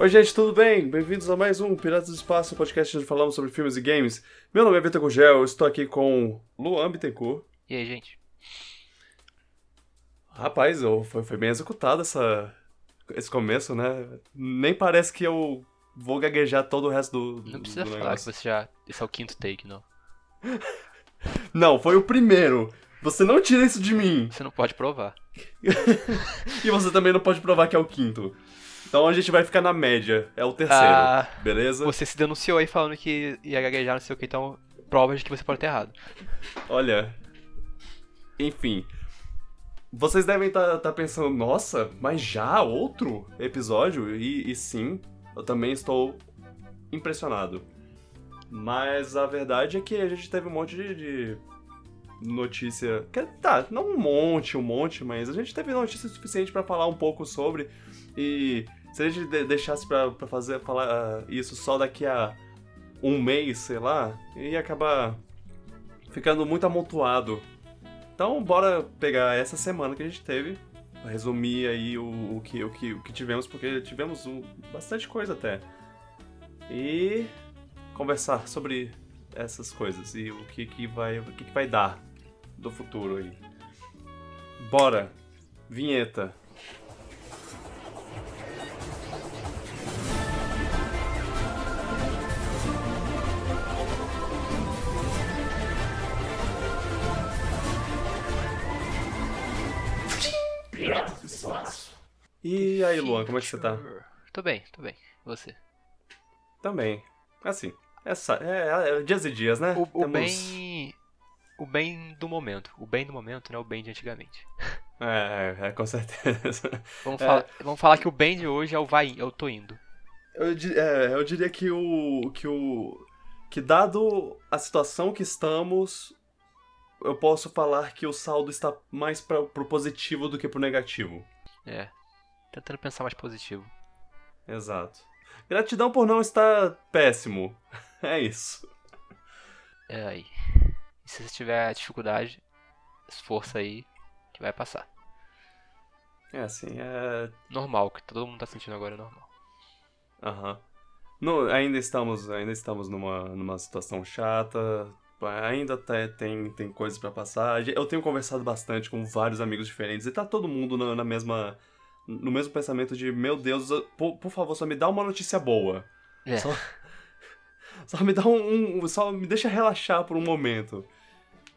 Oi, gente, tudo bem? Bem-vindos a mais um Piratas do Espaço, podcast onde falamos sobre filmes e games. Meu nome é Vitor Gugel, eu estou aqui com Luan Bittencourt. E aí, gente? Rapaz, eu- foi, foi bem executado essa, esse começo, né? Nem parece que eu vou gaguejar todo o resto do, Não precisa do falar que você já. Esse é o quinto take, não. Não, foi o primeiro. Você não tira isso de mim. Você não pode provar. E você também não pode provar que é o quinto. Então a gente vai ficar na média. É o terceiro, Ah, beleza? Você se denunciou aí falando que ia gaguejar, não sei o que, então provas de que você pode ter errado. Olha. Enfim. Vocês devem estar pensando, nossa, mas já outro episódio? E, e sim, eu também estou impressionado. Mas a verdade é que a gente teve um monte de, de notícia. Que, tá, não um monte, um monte, mas a gente teve notícia suficiente pra falar um pouco sobre. E se a gente de- deixasse pra, pra fazer falar ah, isso só daqui a um mês, sei lá, ia acabar ficando muito amontoado. Então, bora pegar essa semana que a gente teve, resumir aí o, o, que, o, que, o que tivemos, porque tivemos um- bastante coisa até. E conversar sobre essas coisas e o que, que, vai, o que, que vai dar do futuro aí. Bora! Vinheta. E aí, Luan, como é que você tá? Tô bem, tô bem. E você? Também. Assim, essa, é, é dias e dias, né? O, o Temos- bem. O bem do momento. O bem do momento não é o bem de antigamente. É, é, é, com certeza. Vamos, É. falar, vamos falar que o bem de hoje é o vai, eu tô indo. Eu, é, eu diria que o. que o. que dado a situação que estamos, eu posso falar que o saldo está mais pra, pro positivo do que pro negativo. É. Tentando pensar mais positivo. Exato. Gratidão por não estar péssimo. É isso. É aí. E se você tiver dificuldade, esforça aí que vai passar. É assim, é. Normal, o que todo mundo tá sentindo agora é normal. Aham. No- ainda estamos, ainda estamos numa, numa situação chata. Ainda te- tem, tem coisas pra passar. Eu tenho conversado bastante com vários amigos diferentes e tá todo mundo na, na mesma. No mesmo pensamento de, meu Deus, eu- por, por favor, só me dá uma notícia boa. É. Só, só me dá um, um- Só me deixa relaxar por um momento.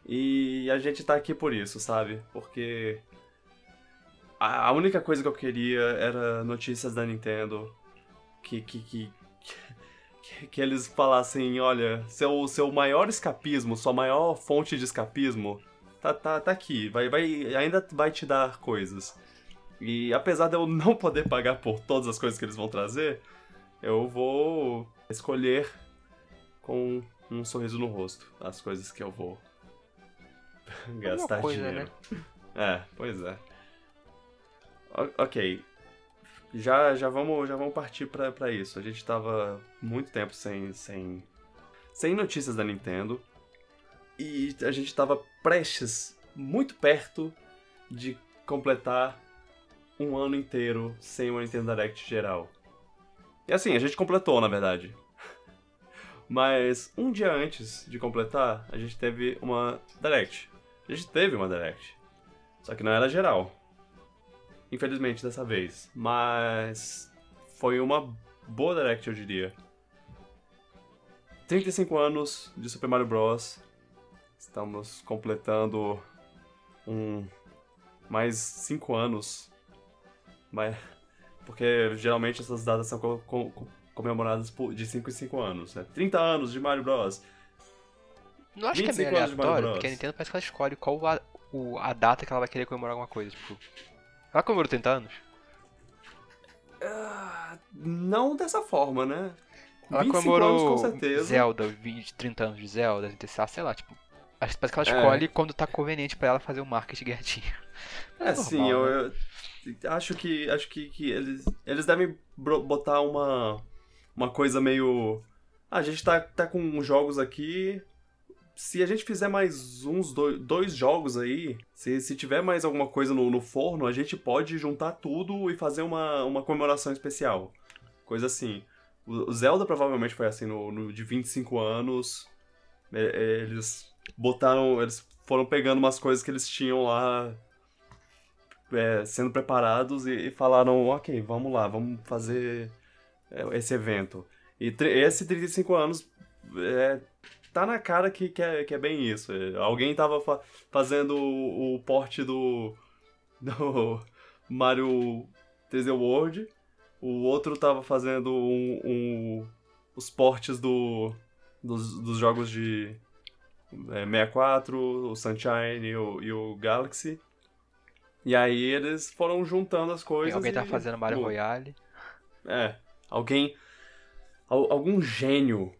E a gente tá aqui por isso, sabe? Porque. A, a única coisa que eu queria era notícias da Nintendo. Que. que, que que, que eles falassem, olha, seu, seu maior escapismo, sua maior fonte de escapismo, tá, tá, tá aqui, vai, vai, ainda vai te dar coisas. E apesar de eu não poder pagar por todas as coisas que eles vão trazer, eu vou escolher com um sorriso no rosto as coisas que eu vou gastar coisa, dinheiro. É, pois é. O- ok. Já, já, vamos, já vamos partir pra isso. A gente tava muito tempo sem, sem, sem notícias da Nintendo. E a gente tava prestes, muito perto de completar um ano inteiro sem uma Nintendo Direct geral. E assim, a gente completou, na verdade. Mas um dia antes de completar, a gente teve uma Direct. A gente teve uma Direct. Só que não era geral. Infelizmente dessa vez. Mas foi uma boa Direct, eu diria. 35 anos de Super Mario Bros. Estamos completando um mais 5 anos. Mas porque geralmente essas datas são co- co- co- comemoradas por- de 5 em 5 anos, né? 30 anos de Mario Bros. Não acho que é 25 meio aleatório, porque a Nintendo parece que ela escolhe qual a, o- a data que ela vai querer comemorar alguma coisa. Tipo, ela comemorou 30 anos? Ah, não dessa forma, né? Ela 25 comemorou anos. Zelda, 20, 30 anos de Zelda, 36, sei lá, tipo. Acho que parece que ela É. escolhe quando tá conveniente pra ela fazer o marketing gatinho. É, normal, sim, eu, né? eu acho que acho que, que eles eles devem botar uma uma coisa meio ah, a gente tá, tá com jogos aqui se a gente fizer mais uns dois, dois jogos aí, se, se tiver mais alguma coisa no, no forno, a gente pode juntar tudo e fazer uma, uma comemoração especial. Coisa assim. O o Zelda provavelmente foi assim, no, no de 25 anos. é, é, Eles botaram. Eles foram pegando umas coisas que eles tinham lá. é, sendo preparados e, e falaram: ok, vamos lá, vamos fazer é, esse evento. E esse 35 anos é, tá na cara que, que, é, que é bem isso. Alguém tava fa- fazendo o, o porte do, do Mario 3D World, o outro tava fazendo um, um- os portes do, dos, dos jogos de é, 64, o Sunshine e o, e o Galaxy. E aí eles foram juntando as coisas. Alguém tá e- fazendo Mario Royale. é, alguém. al- algum gênio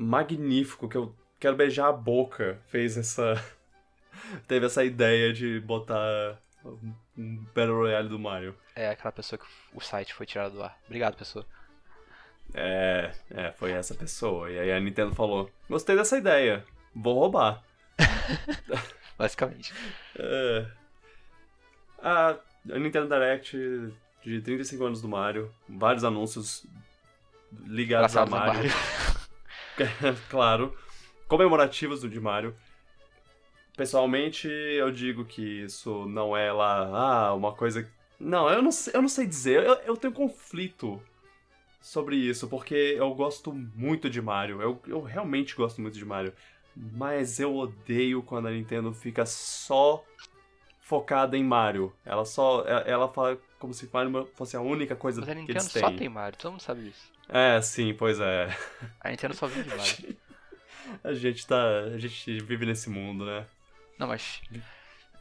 magnífico que eu quero beijar a boca fez essa. teve essa ideia de botar um- Battle Royale do Mario. É aquela pessoa que o site foi tirado do ar. Obrigado, pessoa. É, é, foi essa pessoa. E aí a Nintendo falou: gostei dessa ideia, vou roubar. Basicamente. É. A, a Nintendo Direct de 35 anos do Mario, vários anúncios ligados a Engraçado, né, Mario. claro. Comemorativos do de Mario. Pessoalmente, eu digo que isso não é lá, ah, uma coisa. Não, eu não sei, eu não sei dizer. Eu, eu tenho conflito sobre isso, porque eu gosto muito de Mario. Eu, eu realmente gosto muito de Mario. Mas eu odeio quando a Nintendo fica só focada em Mario. Ela só. Ela fala como se Mario fosse a única coisa Mas a que Nintendo eles só têm. tem Mario, todo mundo sabe disso. É, sim, pois é. A Nintendo só vive Mario. A gente tá. A gente vive nesse mundo, né? Não, mas.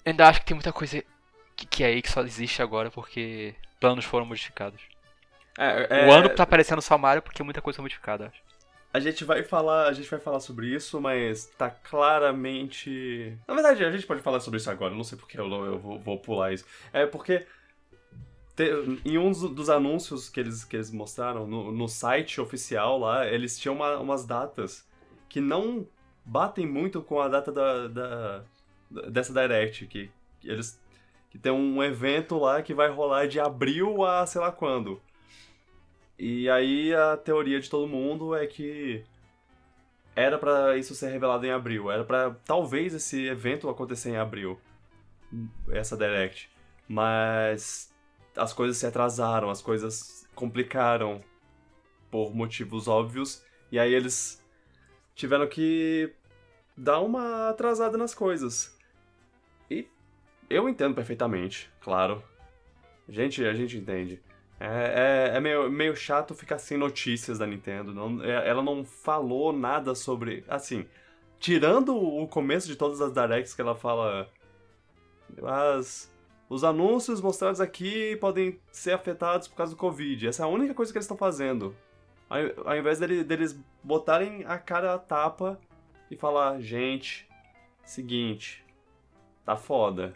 Ainda acho que tem muita coisa que, que é aí que só existe agora porque planos foram modificados. É, O ano tá aparecendo só Mario porque muita coisa foi modificada, acho. A gente vai falar, a gente vai falar sobre isso, mas tá claramente. Na verdade, a gente pode falar sobre isso agora, não sei porque eu, eu vou, vou pular isso. É porque te- em um dos, anúncios que eles, que eles mostraram no, no site oficial lá, eles tinham uma- umas datas que não batem muito com a data da, da- dessa Direct, que, que eles que tem um evento lá que vai rolar de abril a sei lá quando. E aí a teoria de todo mundo é que era pra isso ser revelado em abril, era pra talvez esse evento acontecer em abril, essa Direct. Mas as coisas se atrasaram, as coisas complicaram por motivos óbvios, e aí eles tiveram que dar uma atrasada nas coisas. E eu entendo perfeitamente, claro. Gente, a gente entende. É, é, é meio, meio chato ficar sem notícias da Nintendo. Não, é- ela não falou nada sobre. Assim, tirando o começo de todas as directs que ela fala. As, os anúncios mostrados aqui podem ser afetados por causa do Covid. Essa é a única coisa que eles estão fazendo. Ao, invés dele- deles botarem a cara a tapa e falar: gente, seguinte, tá foda.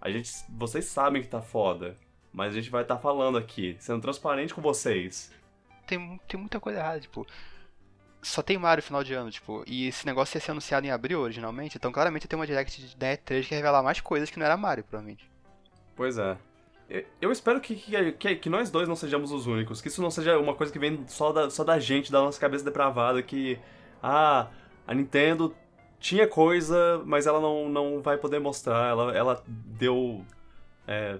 A gente, vocês sabem que tá foda. Mas a gente vai estar falando aqui, sendo transparente com vocês. Tem, tem muita coisa errada, tipo. Só tem Mario final de ano, tipo, e esse negócio ia ser anunciado em abril originalmente, então claramente tem uma direct de da E3 que revelar mais coisas que não era Mario, provavelmente. Pois é. Eu- espero que, que, que, nós dois não sejamos os únicos, que isso não seja uma coisa que vem só da, só da gente, da nossa cabeça depravada, que. Ah, a Nintendo tinha coisa, mas ela não, não vai poder mostrar. Ela, ela deu. é,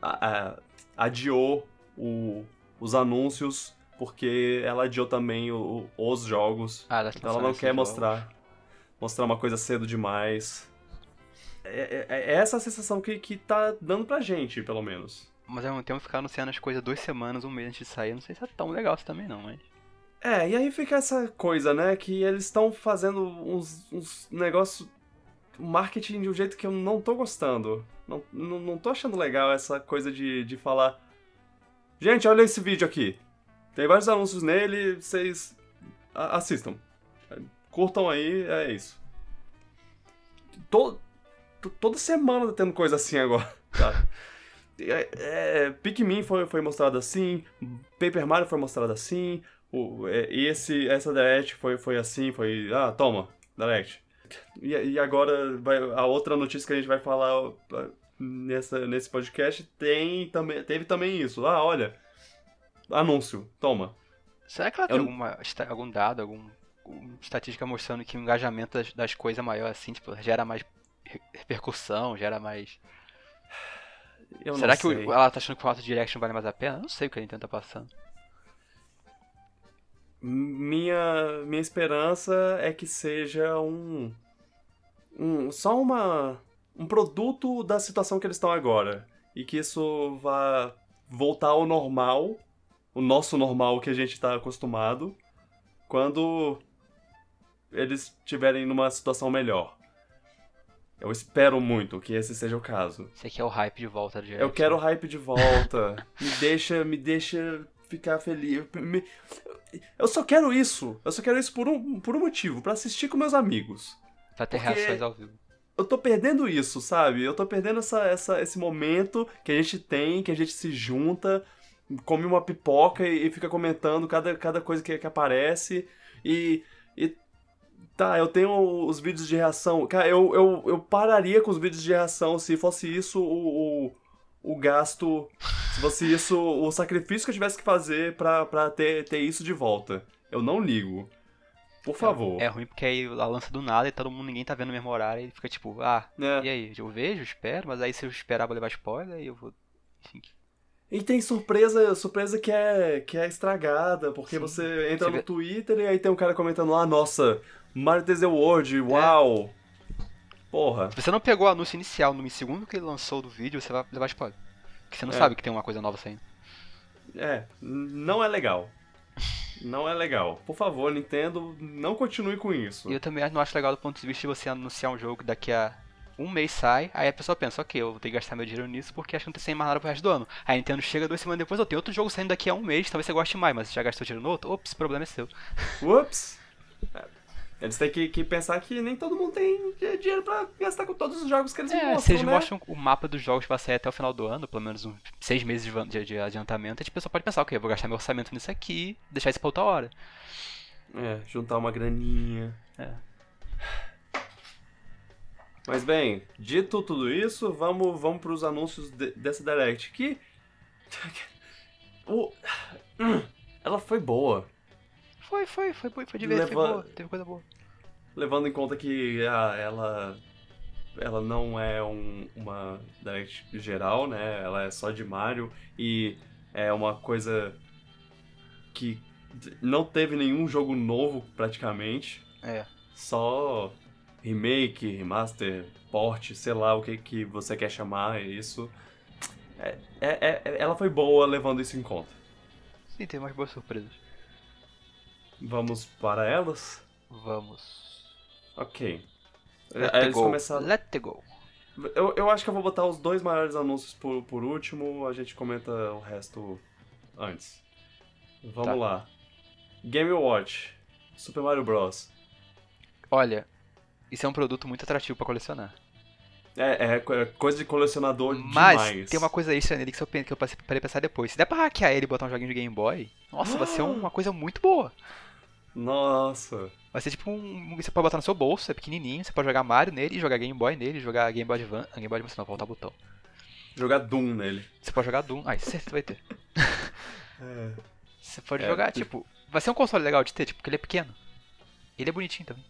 a- a- adiou o- os anúncios, porque ela adiou também o- os jogos. Ah, das Então ela não quer mostrar. Mostrar uma coisa cedo demais. É, é- é essa a sensação que, que tá dando pra gente, pelo menos. Mas ao mesmo tempo ficar anunciando as coisas duas semanas, um mês antes de sair, não sei se é tão legal isso também não, mas. É, e aí fica essa coisa, né? Que eles estão fazendo uns, uns negócios. Marketing de um jeito que eu não tô gostando. Não, não, não tô achando legal essa coisa de, de falar. Gente, olha esse vídeo aqui. Tem vários anúncios nele, vocês assistam. Curtam aí, é isso. To- to- toda semana tá tendo coisa assim agora, tá? É, é, Pikmin foi, foi mostrado assim, Paper Mario foi mostrado assim, o, é, e esse, essa Direct foi, foi assim, foi. Ah, toma, Direct. E, e agora vai, a outra notícia que a gente vai falar ah, nessa, nesse podcast tem também, teve também isso. Ah, olha, anúncio, toma. Será que ela tem Eu- alguma, algum dado, algum, alguma estatística mostrando que o engajamento das, das coisas é maior assim, tipo, gera mais repercussão, gera mais. Eu Será não que o- ela tá achando que o Auto Direct não vale mais a pena? Eu não sei o que a Nintendo tá passando. Minha, minha esperança é que seja um, um. Só uma. Um produto da situação que eles estão agora. E que isso vá voltar ao normal. O nosso normal que a gente tá acostumado. Quando eles estiverem numa situação melhor. Eu espero muito que esse seja o caso. Aqui é o hype de volta Direct. Eu quero o hype de volta. me deixa, me deixa ficar feliz. Me- Eu só quero isso. Eu só quero isso por um, por um motivo, pra assistir com meus amigos. Pra ter porque- reações ao vivo. Eu tô perdendo isso, sabe? Eu tô perdendo essa, essa, esse momento que a gente tem, que a gente se junta, come uma pipoca e, e fica comentando cada, cada coisa que, que aparece. E. Tá, eu tenho os vídeos de reação. Cara, eu, eu, eu pararia com os vídeos de reação se fosse isso o, o, o gasto. Se fosse isso o sacrifício que eu tivesse que fazer pra, pra ter, ter isso de volta. Eu não ligo. Por favor. É ruim porque aí ela lança do nada e todo mundo, ninguém tá vendo no mesmo horário e fica tipo, ah, É. e aí? Eu vejo, espero, mas aí se eu esperar vou levar spoiler e eu vou. Enfim. E tem surpresa, surpresa que é, que é estragada, porque Sim. você entra Você no vê- Twitter e aí tem um cara comentando lá, nossa, Mario 3D World, uau! Porra. Se você não pegou o anúncio inicial no segundo que ele lançou do vídeo, você vai levar spoiler. Porque você não É. sabe que tem uma coisa nova saindo. É, não é legal. Não é legal. Por favor, Nintendo, não continue com isso. E eu também não acho legal do ponto de vista de você anunciar um jogo que daqui a um mês sai, aí a pessoa pensa, ok, eu vou ter que gastar meu dinheiro nisso porque acho que não tem sem mais nada pro resto do ano. Aí a Nintendo chega duas semanas depois, eu tenho outro jogo saindo daqui a um mês, talvez você goste mais, mas você já gastou dinheiro no outro? Ops, o problema é seu. Ups! É, Eles têm que, que pensar que nem todo mundo tem dinheiro pra gastar com todos os jogos que eles É, mostram, se eles né? mostram o mapa dos jogos que vai sair até o final do ano, pelo menos uns seis meses de- de adiantamento, a gente pessoa pode pensar, ok, eu vou gastar meu orçamento nisso aqui, deixar isso pra outra hora. É, juntar uma graninha. É. Mas bem, dito tudo isso, vamos, vamos pros anúncios de- dessa Direct. Que. O- Ela foi boa. Foi, foi, foi, foi, foi divertido, foi Leva- boa, teve coisa boa. Levando em conta que ah, ela. Ela não é um- uma Direct geral, né? Ela é só de Mario e é uma coisa que não teve nenhum jogo novo praticamente. É. Só remake, remaster, port, sei lá o que, que você quer chamar isso. É, é- é- ela foi boa levando isso em conta. Sim, teve umas boas surpresas. Vamos para elas? Vamos. Ok. Let Aí it eles go. começaram. Let go. Eu, eu acho que eu vou botar os dois maiores anúncios por, por último, a gente comenta o resto antes. Vamos Tá. lá. Game Watch. Super Mario Bros. Olha, isso é um produto muito atrativo pra colecionar. É, é é coisa de colecionador Mas demais. tem uma coisa extra nele que eu que eu passei- parei pensar depois. Se der pra hackear ele e botar um joguinho de Game Boy, nossa, vai ser uma coisa muito boa. Nossa. Vai ser tipo um. Você pode botar no seu bolso, é pequenininho, você pode jogar Mario nele, jogar Game Boy nele, jogar Game Boy Advance. Game Boy Advance não, voltar o botão. Jogar Doom nele. Você pode jogar Doom. Ah, isso você vai ter. É. Você pode É, jogar, tipo. Vai ser um console legal de ter, tipo, porque ele é pequeno. Ele é bonitinho também.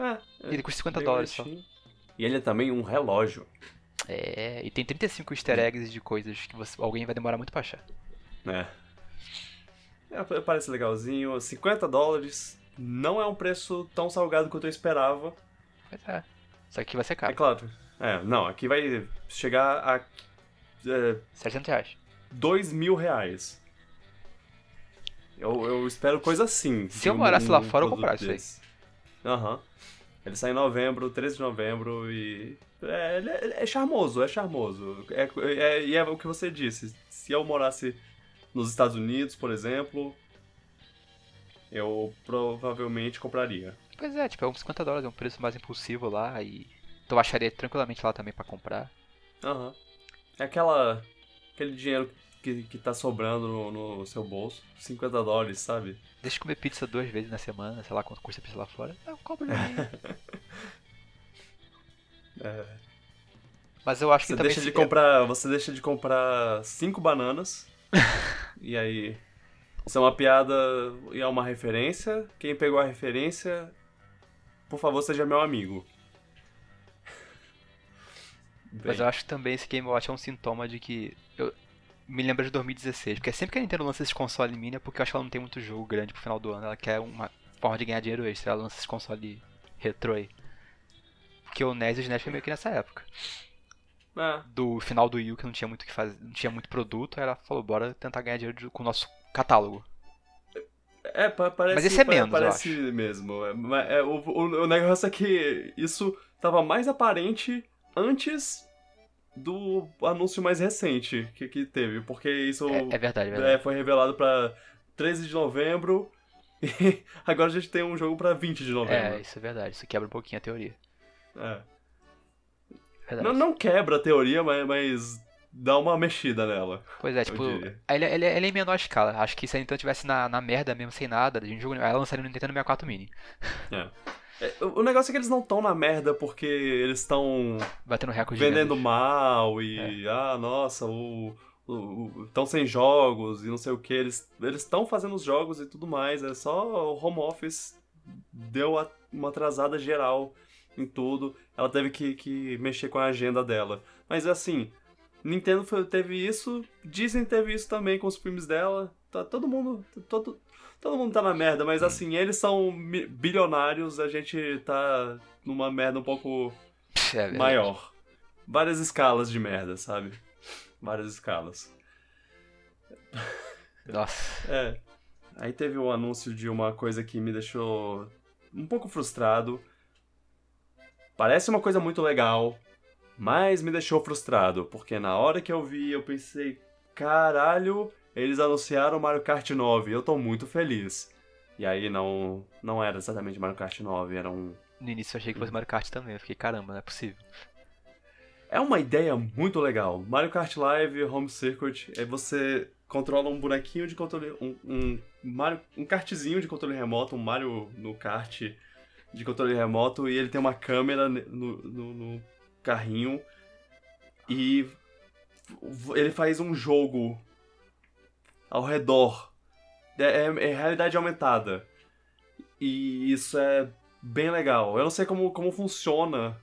É, Ele custa 50 bem dólares só. E ele é também um relógio. É, e tem 35 easter eggs de coisas que você- alguém vai demorar muito pra achar. né? É, parece legalzinho. 50 dólares não é um preço tão salgado quanto eu esperava. Pois é. Só que vai ser É caro. claro. É, não, aqui vai chegar a é, 700 reais. 2 mil reais. Eu, eu espero coisa assim. Se eu um- morasse lá fora, eu comprava isso aí. Aham. Ele sai em novembro, 13 de novembro e. É, é, é charmoso, é charmoso. É, é- e é o que você disse. Se eu morasse nos Estados Unidos, por exemplo, eu provavelmente compraria. Pois é, tipo, é uns 50 dólares, é um preço mais impulsivo lá e. Então eu acharia tranquilamente lá também pra comprar. Aham. É aquela. aquele dinheiro que, que tá sobrando no, no seu bolso. 50 dólares, sabe? Deixa eu comer pizza duas vezes na semana, sei lá quanto custa pizza lá fora. Eu compro um joguinho. É, Mas eu acho que Você também. deixa de se- comprar. Você deixa de comprar cinco bananas. e aí. Isso é uma piada e é uma referência. Quem pegou a referência, por favor, seja meu amigo. Mas eu acho que também esse Game Watch é um sintoma de que. Me lembro de 2016, porque sempre que a Nintendo lança esse console mini é porque eu acho que ela não tem muito jogo grande pro final do ano. Ela quer uma forma de ganhar dinheiro extra. Ela lança esse console retrô aí. Porque o NES e o SNES foi meio que nessa época. É. Do final do Wii U, que não tinha muito que fazer, não tinha muito produto, aí ela falou, bora tentar ganhar dinheiro com o nosso catálogo. É, pa- parece. Mas esse é menos, Parece mesmo. É, é, o, o, o negócio é que isso tava mais aparente antes do anúncio mais recente que, que teve. Porque isso É, é verdade, é verdade. é, foi revelado pra 13 de novembro. E agora a gente tem um jogo pra 20 de É, novembro. isso é verdade. Isso quebra um pouquinho a teoria. É. Verdade. Não, não quebra a teoria, mas, mas dá uma mexida nela. Pois é, tipo, ele, ele, ele é em menor escala. Acho que se a Nintendo tivesse na, na merda mesmo, sem nada, de um jogo, ela lançaria no Nintendo 64 Mini. É, O o negócio é que eles não estão na merda porque eles estão Batendo recorde de vendendo mal e ah nossa o estão sem jogos e não sei o que eles estão fazendo os jogos e tudo mais. É só o home office deu a- uma atrasada geral em tudo. Ela teve que, que mexer com a agenda dela. Mas assim Nintendo teve isso. Disney teve isso também com os filmes dela. Tá todo mundo todo todo mundo tá na merda mas assim eles são bilionários a gente tá numa merda um pouco É maior. Várias escalas de merda, sabe? Várias escalas. Nossa. É. Aí teve o anúncio de uma coisa que me deixou um pouco frustrado. Parece uma coisa muito legal, mas me deixou frustrado, porque na hora que eu vi, eu pensei, caralho, eles anunciaram Mario Kart 9, eu tô muito feliz. E aí não, não era exatamente Mario Kart 9, era um No início eu achei que fosse Mario Kart também. Eu fiquei, caramba, não é possível. É uma ideia muito legal. Mario Kart Live Home Circuit é você controla um bonequinho de controle. Um, um, Mario, um kartzinho de controle remoto, um Mario no kart de controle remoto, e ele tem uma câmera no, no, no carrinho. E ele faz um jogo ao redor. É, é- é realidade aumentada. E isso é bem legal. Eu não sei como, como funciona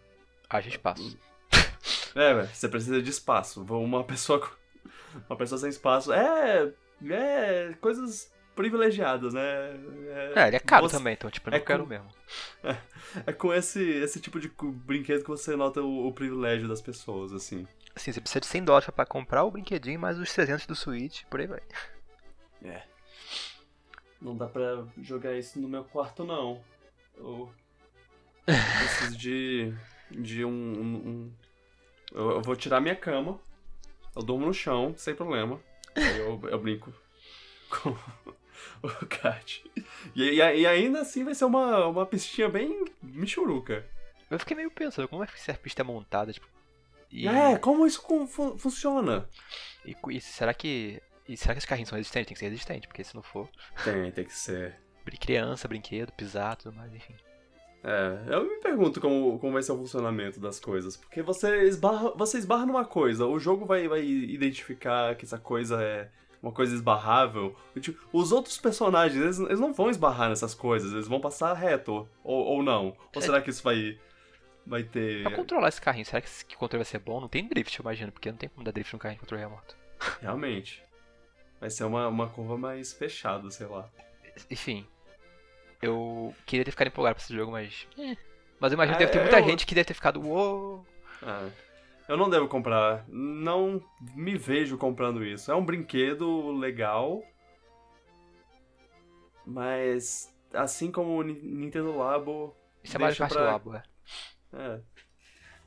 Haja espaço. é, você precisa de espaço. Uma pessoa uma pessoa sem espaço é é coisas privilegiadas, né? É, ele é caro você- também, então, tipo, eu é não quero com- mesmo. É com esse esse tipo de brinquedo que você nota o, o privilégio das pessoas, assim. Assim, você precisa de 100 dólares pra comprar o brinquedinho, mais os 300 do Switch, por aí vai. É. Não dá pra jogar isso no meu quarto, não. Eu preciso de de um, um- um- eu, eu vou tirar minha cama. Eu durmo no chão, sem problema. Aí eu, eu brinco com o kart. E, e, e ainda assim vai ser uma, uma pistinha bem michuruca. Eu fiquei meio pensando, como é que essa pista é montada, tipo. E, É, como isso com- fu- funciona? e, e será que. E será que esses carrinhos são resistentes? Tem que ser resistente, porque se não for. Tem, tem que ser. Criança, brinquedo, pisar, tudo mais, enfim. É, eu me pergunto como, como vai ser o funcionamento das coisas. Porque você esbarra, você esbarra numa coisa, o jogo vai, vai identificar que essa coisa é uma coisa esbarrável. Tipo, os outros personagens, eles, eles não vão esbarrar nessas coisas, eles vão passar reto. Ou, ou não. Ou É. será que isso vai, vai ter. Pra controlar esse carrinho, será que esse controle vai ser bom? Não tem drift, eu imagino, porque não tem como dar drift no carrinho de controle remoto. Realmente. Vai ser uma, uma curva mais fechada, sei lá. Enfim. Eu queria ter ficado empolgado pra esse jogo, mas. eh. Mas eu imagino que É, deve ter muita eu- gente que deve ter ficado. Uou! Ah, eu não devo comprar. Não me vejo comprando isso. É um brinquedo legal. Mas, assim como o Ni- Nintendo Labo. Isso é mais parte pra- do Labo, é. É,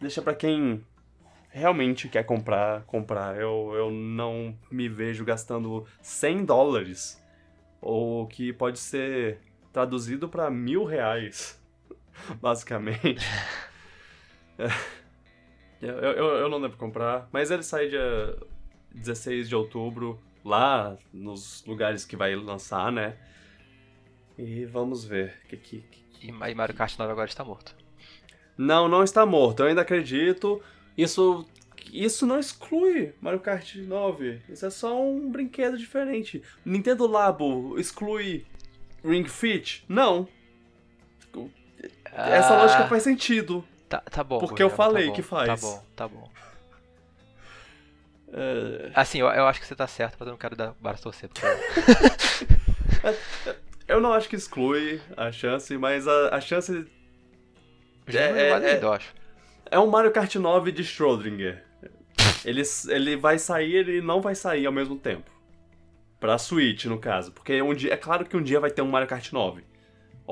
deixa pra quem realmente quer comprar, comprar. Eu, eu não me vejo gastando 100 dólares. Ou que pode ser traduzido pra mil reais. Basicamente. Eu, eu, eu não devo comprar. Mas ele sai dia 16 de outubro. Lá nos lugares que vai lançar, né? E vamos ver. Que, que, que, E e Mario Kart 9 agora está morto. não, não está morto. Eu ainda acredito. Isso isso não exclui Mario Kart 9. Isso é só um brinquedo diferente. Nintendo Labo exclui Ring Fit? Não. Essa Ah, lógica faz sentido. Tá, tá bom. porque eu Rogério, falei tá bom, que faz. Tá bom, tá bom. É, Assim, eu, eu acho que você tá certo, mas eu não quero dar barato torcer. porque- eu não acho que exclui a chance, mas a, a chance já É, é, é. eu acho. É um Mario Kart 9 de Schrödinger. Ele, ele vai sair, ele não vai sair ao mesmo tempo. Pra Switch, no caso. Porque um dia, é claro que um dia vai ter um Mario Kart 9.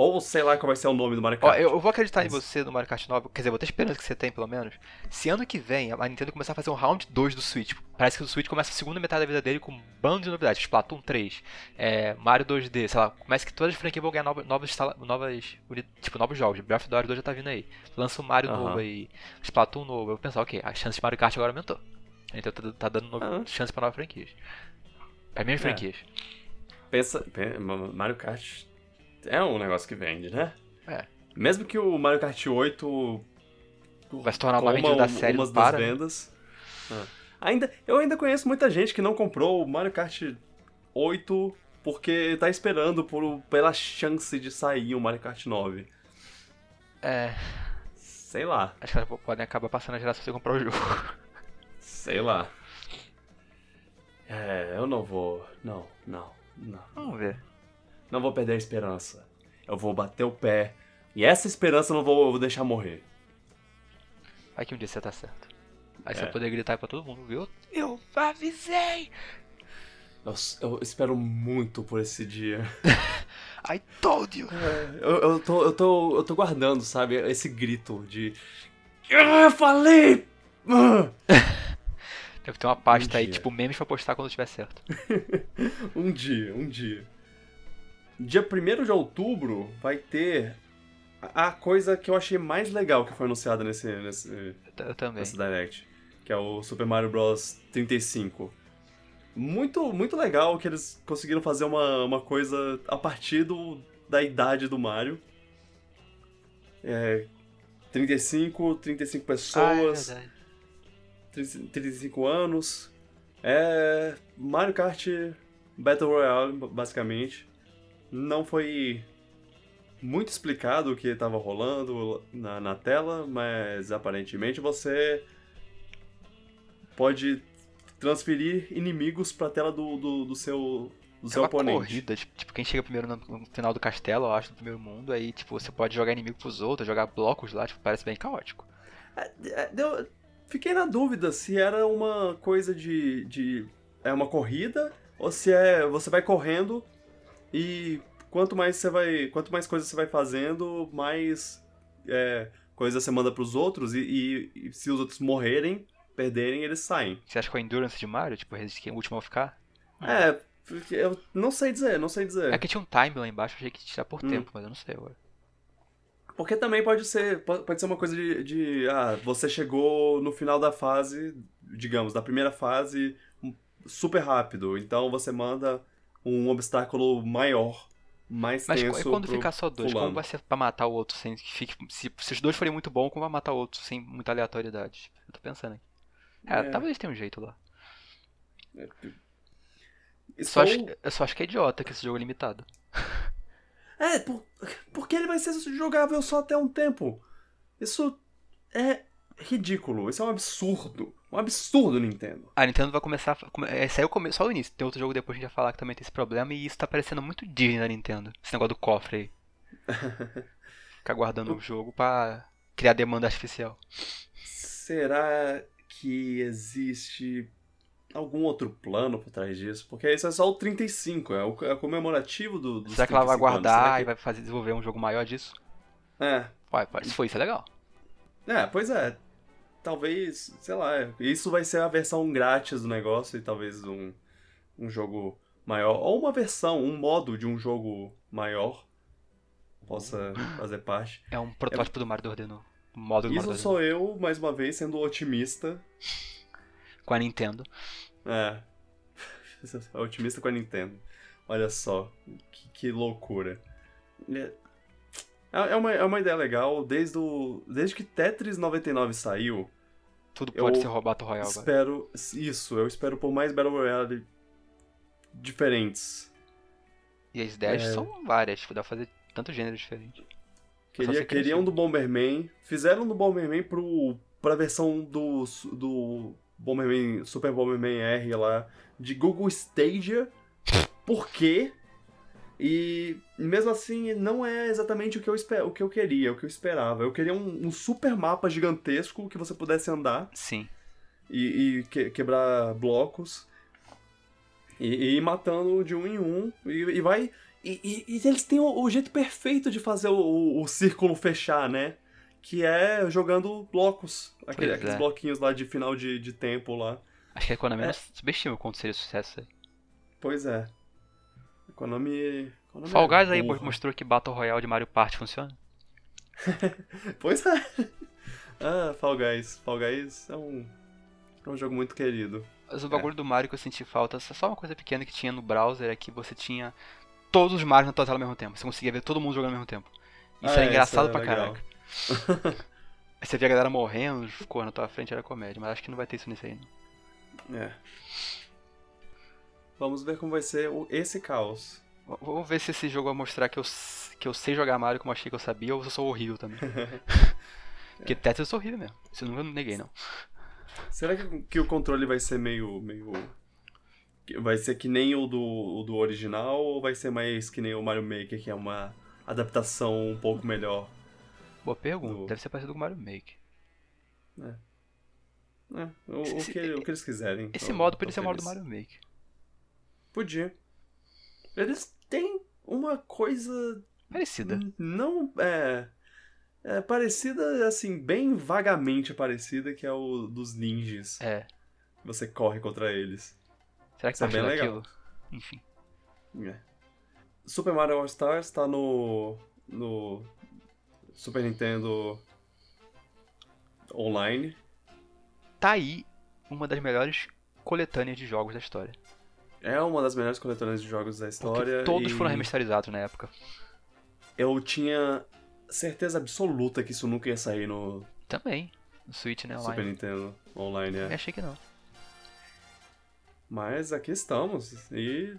Ou sei lá qual vai ser o nome do Mario Ó, Kart. eu, eu vou acreditar em Mas- você no Mario Kart 9, quer dizer, vou ter esperança que você tem, pelo menos. Se ano que vem a Nintendo começar a fazer um round 2 do Switch, parece que o Switch começa a segunda metade da vida dele com um bando de novidades. Splatoon 3, é, Mario 2D, sei lá, começa que todas as franquias vão ganhar novas, novas, novas tipo, novos jogos. Breath of the Wild 2 já tá vindo aí. Lança o Mario Aham. novo aí, Splatoon novo. Eu pensar, ok, a chance de Mario Kart agora aumentou. Então tá, tá dando novo- Ah. chance pra novas franquias. Pra minhas É. franquias. Pensa, pe- Ma- Mario Kart é um negócio que vende, né? É. Mesmo que o Mario Kart 8 Vai se tornar coma vendido da série, umas não das para. né? vendas. Ah. Ainda, eu ainda conheço muita gente que não comprou o Mario Kart 8 porque tá esperando por, pela chance de sair o Mario Kart 9. É, Sei lá, acho que elas podem acabar passando a geração sem comprar o jogo. sei lá. É, eu não vou. Não, não, não. Vamos ver. Não vou perder a esperança. Eu vou bater o pé. E essa esperança eu não vou, eu vou deixar morrer. Vai que um dia você tá certo. Aí você É. vai poder gritar pra todo mundo, viu? Eu avisei! Eu, eu espero muito por esse dia. I told you! Eu, eu, tô, eu, tô, eu tô guardando, sabe? Esse grito de. "Ah, Eu falei! Ah!" Deve ter uma pasta aí, dia. tipo, memes pra postar quando tiver certo. Um dia, um dia. Dia 1 de outubro vai ter a coisa que eu achei mais legal que foi anunciada nesse, nesse, Direct, que é o Super Mario Bros 35. Muito, muito legal que eles conseguiram fazer uma, uma coisa a partir do, da idade do Mario. É, 35, 35 Ah, é pessoas. 30 35 anos. É Mario Kart Battle Royale, basicamente. Não foi muito explicado o que estava rolando na, na tela, mas aparentemente você pode transferir inimigos pra tela do, do, do seu, do É seu uma oponente. corrida, tipo, tipo, quem chega primeiro no, final do castelo, eu acho, do primeiro mundo, aí, tipo, você pode jogar inimigo pros outros, jogar blocos lá, tipo, parece bem caótico. É, é, fiquei na dúvida se era uma coisa de, de. É uma corrida ou se é. Você vai correndo e quanto mais você vai. Quanto mais coisas você vai fazendo, mais é, coisas você manda pros outros e, e- e se os outros morrerem, perderem, eles saem. Você acha que é o Endurance de Mario, tipo, resiste quem é o último a ficar? É, porque eu não sei dizer, não sei dizer. É que tinha um time lá embaixo, achei que tinha por Hum. tempo, mas eu não sei agora. Porque também pode ser, pode ser uma coisa de, de, ah, você chegou no final da fase, digamos, da primeira fase, um- super rápido. Então você manda um obstáculo maior, mais Mas tenso e quando pro ficar só dois, fulano. como vai ser pra matar o outro sem que fique. Se, se os dois forem muito bons, como vai matar o outro sem muita aleatoriedade? Eu tô pensando aqui. É, É. talvez tenha um jeito lá. Estou- Só acho, eu só acho que é idiota que esse jogo é limitado. É, por, porque ele vai ser jogável só até um tempo. Isso é ridículo, isso é um absurdo. Um absurdo, Nintendo. A Nintendo vai começar. Esse aí é o come- só o início. Tem outro jogo depois que a gente vai falar que também tem esse problema. E isso tá parecendo muito Disney na Nintendo. Esse negócio do cofre aí. Ficar guardando o jogo pra criar demanda artificial. Será que existe algum outro plano por trás disso? Porque isso é só o 35, é o, é o comemorativo do, Será que ela vai 35 anos. guardar Será e vai fazer desenvolver um jogo maior disso? que- É, Ué, se for isso é legal. é, pois é. Talvez, sei lá, isso vai ser a versão grátis do negócio e talvez um, um jogo maior. Ou uma versão, um modo de um jogo maior possa fazer parte. É um protótipo do Mario 2D no o modo do Isso 2D sou eu, mais uma vez, sendo otimista. com a Nintendo. É. Otimista com a Nintendo. Olha só, que, que loucura. É, é uma, é uma ideia legal, desde, o, desde que Tetris 99 saiu, Tudo pode Eu ser Battle Royale agora. espero. Isso, eu espero por mais Battle Royale diferentes. E as ideias É. são várias, tipo, dá pra fazer tanto gênero diferente. Queria, queriam do Bomberman. Fizeram do Bomberman pro, pra versão do, do Bomberman, Super Bomberman R lá, de Google Stadia. Por quê? E mesmo assim, não é exatamente o que eu, espe- o que eu queria, o que eu esperava. Eu queria um, um super mapa gigantesco que você pudesse andar Sim. e, e que- quebrar blocos. E, e ir matando de um em um. E, e vai. E, eles têm o, o jeito perfeito de fazer o, o- o círculo fechar, né? Que é jogando blocos. Aquele- aqueles é. bloquinhos lá de final de, de tempo lá. Acho que a Konami É. não subestima o quanto seria sucesso aí. Pois é. Konami. Konami Fall é Guys aí burra. mostrou que Battle Royale de Mario Party funciona. Pois é. ah, Fall Guys. Fall Guys é um. É um jogo muito querido. Mas o bagulho do Mario que eu senti falta, só uma coisa pequena que tinha no browser é que você tinha todos os Marios na tua tela ao mesmo tempo. Você conseguia ver todo mundo jogando ao mesmo tempo. Isso Ah, era é, engraçado isso é pra legal. caraca. Aí você via a galera morrendo, correndo na tua frente, era comédia. Mas acho que não vai ter isso nesse aí, não. É. Vamos ver como vai ser o- esse caos. Vamos ver se esse jogo vai mostrar que eu, que eu sei jogar Mario como achei que eu sabia ou se eu sou horrível também. Porque Tetris eu sou horrível mesmo. Isso eu nunca neguei, não. Será que, que o controle vai ser meio. meio. Vai ser que nem o do, o do original ou vai ser mais que nem o Mario Maker, que é uma adaptação um pouco melhor? Boa pergunta. Do- Deve ser parecido com o Mario Maker. É, o, o Esse- que, o que eles quiserem. Esse Tô- modo tô podia ser o modo do. Mario Maker. Podia. Eles têm uma coisa Parecida. Não é. É parecida, assim, bem vagamente parecida, que é o dos ninjas. É. Você corre contra eles. Será que Isso é partiu bem legal. daquilo? Enfim. É. Super Mario All Stars tá no. no. Super Nintendo Online. Tá aí uma das melhores coletâneas de jogos da história. É uma das melhores coletâneas de jogos da Porque história. todos e foram remasterizados na época. Eu tinha certeza absoluta que isso nunca ia sair no Também. No Switch, né? Super Online. Nintendo Online. Eu É. achei que não. Mas aqui estamos. E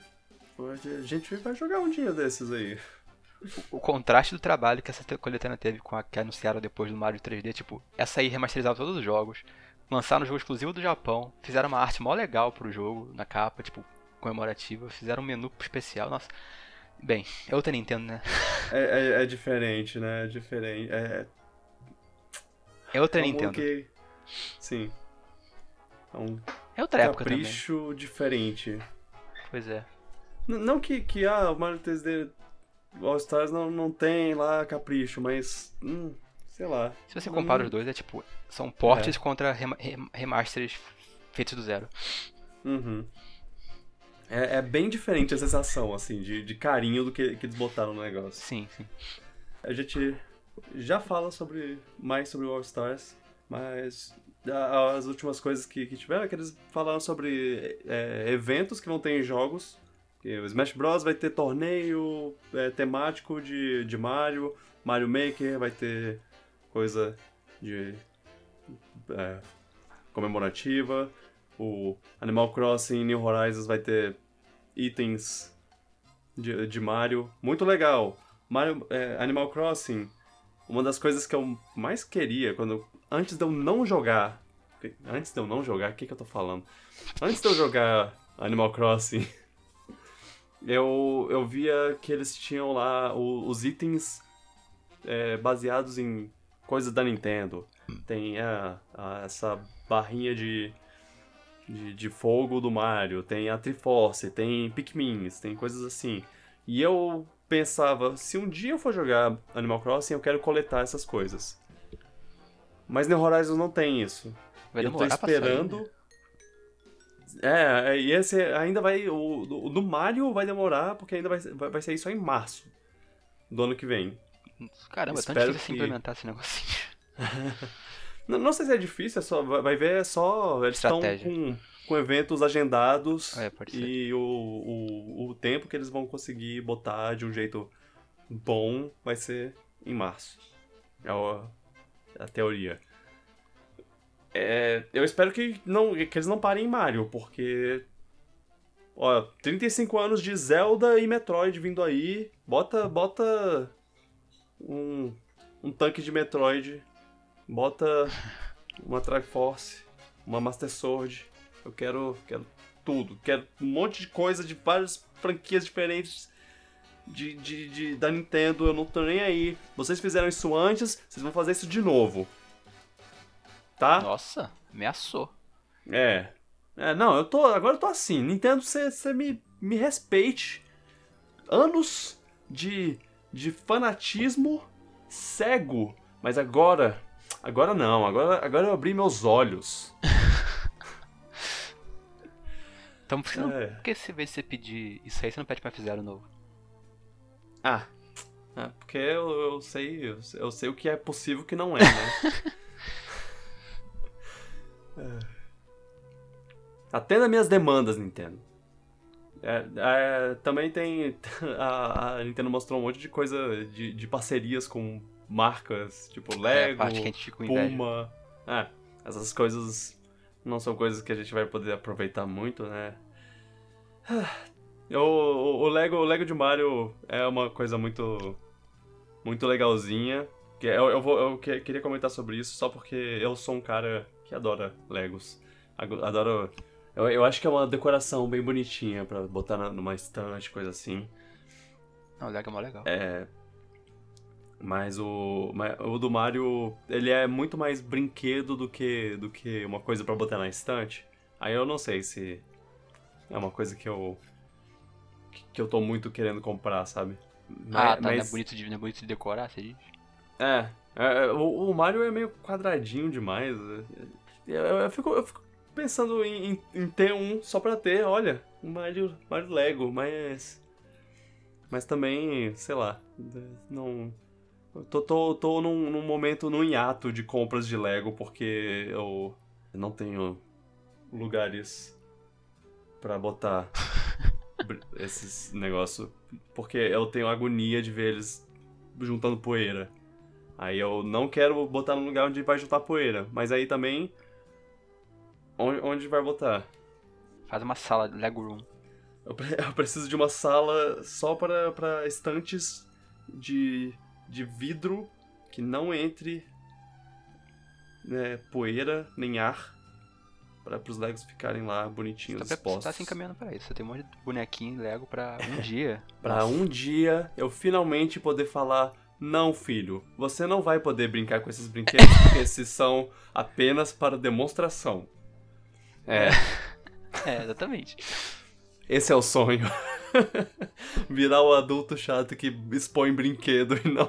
a gente vai jogar um dia desses aí. O contraste do trabalho que essa coletânea teve com a que anunciaram depois do Mario 3D, tipo, essa aí remasterizava todos os jogos, lançaram um jogo exclusivo do Japão, fizeram uma arte mó legal pro jogo, na capa, tipo, comemorativa, fizeram um menu especial, nossa. Bem, é outra Nintendo, né? É, é- é diferente, né? É diferente. É, É outra é um Nintendo. que- Sim. É um É outra época também. capricho diferente. Pois é. N- não que, que ah, o Mario 3D All Stars não, não tem lá capricho, mas. Hum, sei lá. Se você compara os dois, é tipo, são portes É. contra rem- remasters feitos do zero. Uhum. É, é bem diferente a sensação, assim, de, de carinho do que, que eles botaram no negócio. Sim, sim. A gente já fala sobre mais sobre o All Stars, mas as últimas coisas que, que tiveram é que eles falaram sobre é, eventos que vão ter em jogos. O Smash Bros. vai ter torneio é, temático de, de Mario, Mario Maker vai ter coisa de é, comemorativa, o Animal Crossing New Horizons vai ter itens de, de Mario. Muito legal! Mario, é, Animal Crossing, uma das coisas que eu mais queria quando antes de eu não jogar, antes de eu não jogar, o que que eu tô falando? Antes de eu jogar Animal Crossing, eu, eu via que eles tinham lá o- os itens é, baseados em coisas da Nintendo. Tem a, a- essa barrinha de, de, de fogo do Mario, tem a Triforce, tem Pikmins, tem coisas assim. E eu pensava, se um dia eu for jogar Animal Crossing, eu quero coletar essas coisas. Mas New Horizons não tem isso. Vai eu tô sair, esperando. né? É, e esse ainda vai. O, o do Mario vai demorar, porque ainda vai, vai, vai sair só em março do ano que vem. Caramba, é tão Espero difícil que- implementar esse negocinho. Não, não sei se é difícil, é só, vai ver, é só. Eles estão com, com eventos agendados É, pode ser. e o, o, o tempo que eles vão conseguir botar de um jeito bom vai ser em março. É o- a teoria. É, eu espero que, não, que eles não parem em Mario, porque. Ó, 35 anos de Zelda e Metroid vindo aí. Bota. Bota. Um. Um tanque de Metroid. Bota. Uma Triforce. Uma Master Sword. Eu quero. Quero tudo. Quero um monte de coisa de várias franquias diferentes de, de, de, da Nintendo. Eu não tô nem aí. Vocês fizeram isso antes, vocês vão fazer isso de novo. Tá? Nossa, ameaçou. É. É, não, eu tô. Agora eu tô assim. Nintendo, você me, me respeite. Anos de, de fanatismo cego. Mas agora. Agora não. Agora, agora eu abri meus olhos. Então, por que, não, é. por que se você pedir isso aí, você não pede pra F-Zero novo? Ah, é porque eu, eu sei eu, eu, sei o que é possível e o que não é, né? é. Até nas minhas demandas, Nintendo. É, é, também tem. A, a, Nintendo mostrou um monte de coisa de, de parcerias com marcas, tipo é, Lego, Puma. É, essas coisas não são coisas que a gente vai poder aproveitar muito, né? O, o, o, Lego, o Lego de Mario é uma coisa muito muito legalzinha. Eu, eu, vou, eu queria comentar sobre isso só porque eu sou um cara que adora Legos. Adoro. Eu, eu acho que é uma decoração bem bonitinha para botar numa estante, coisa assim. o Lego é mó legal. É. Mas o, o do Mario, ele é muito mais brinquedo do que, do que uma coisa para botar na estante. Aí eu não sei se é uma coisa que eu que eu tô muito querendo comprar, sabe? Ah, tá, mas... não, é bonito de, é bonito de decorar, você diz? É, é, é o, o, Mario é meio quadradinho demais. Eu, eu, eu fico, eu fico pensando em, em, em, ter um só pra ter, olha, um Mario, Mario Lego, mas... Mas também, sei lá, não... Tô, tô, tô num, num momento, num hiato de compras de Lego, porque eu não tenho lugares para botar esses negócios. Porque eu tenho agonia de ver eles juntando poeira. Aí eu não quero botar num lugar onde vai juntar poeira. Mas aí também. Onde, onde vai botar? Faz uma sala de Lego Room. Eu, eu preciso de uma sala só para, para estantes de, de vidro que não entre né, poeira nem ar para os Legos ficarem lá bonitinhos você tá, expostos. Você tá se encaminhando para isso. Você tem um monte de bonequinho Lego para um dia. para um dia eu finalmente poder falar não, filho, você não vai poder brincar com esses brinquedos porque esses são apenas para demonstração. É. É, exatamente. Esse é o sonho. Virar o adulto chato que expõe brinquedo e não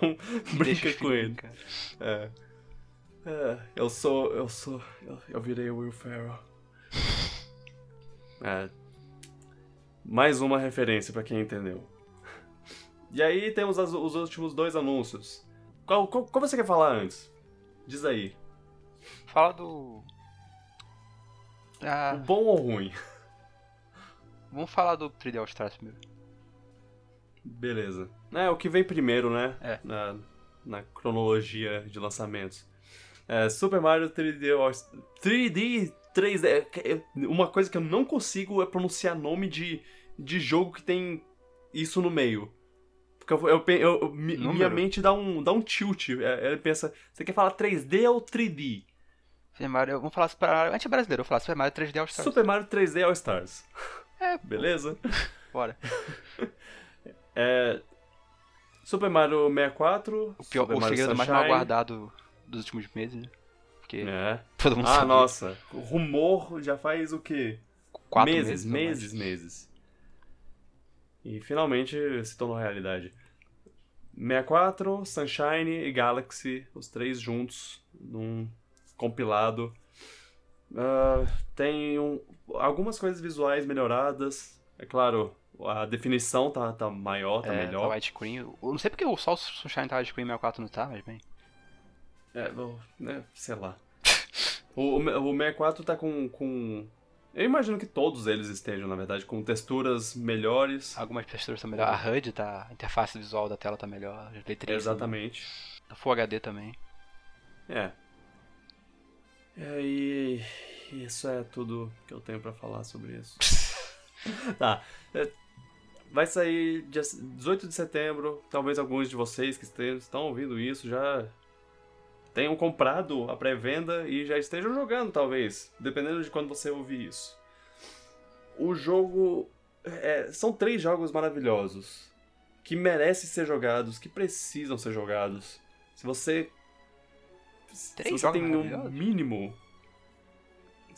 brinca com ele. É. é. Eu sou. Eu sou. Eu, eu virei o Will Ferrell. É, mais uma referência para quem entendeu. E aí temos as, os últimos dois anúncios. Qual, qual, qual, você quer falar antes? Diz aí. Fala do. Ah... Bom ou ruim? Vamos falar do 3D All Stars primeiro. Beleza. É, o que vem primeiro, né? É. Na, na cronologia de lançamentos. É, Super Mario 3D All 3D 3D. É, uma coisa que eu não consigo é pronunciar nome de, de jogo que tem isso no meio. Porque eu, eu, eu, eu minha mente dá um, dá um tilt. É, ele pensa, você quer falar 3D ou 3D? Super Mario, vamos falar Super Mario. A gente é brasileiro, vou falar Super Mario 3D All Stars. Super Mario 3D All Stars. É. Beleza? Bora. é. Super Mario 64. O, pior, Super o segredo mais mal guardado dos últimos meses, né? Porque é. todo mundo Ah, sabia. nossa. O rumor já faz o quê? Quatro meses, meses, meses, meses. E finalmente se tornou realidade. 64, Sunshine e Galaxy, os três juntos, num compilado. Uh, tem um, algumas coisas visuais melhoradas. É claro, a definição tá, tá maior, tá é, melhor. Tá widescreen. Eu não sei porque o o Sunshine tá widescreen 64 não tá, mas bem. É, né, sei lá. o, o 64 tá com, com. Eu imagino que todos eles estejam, na verdade, com texturas melhores. Algumas texturas estão melhores. A HUD tá. A interface visual da tela tá melhor. Exatamente. A Full HD também. É. É, e isso é tudo que eu tenho pra falar sobre isso. tá. é, Vai sair dia 18 de setembro. Talvez alguns de vocês que estão ouvindo isso já tenham comprado a pré-venda e já estejam jogando, talvez. Dependendo de quando você ouvir isso. O jogo. é, são três jogos maravilhosos. Que merecem ser jogados, que precisam ser jogados. Se você. Se Três você jogos tem um mínimo.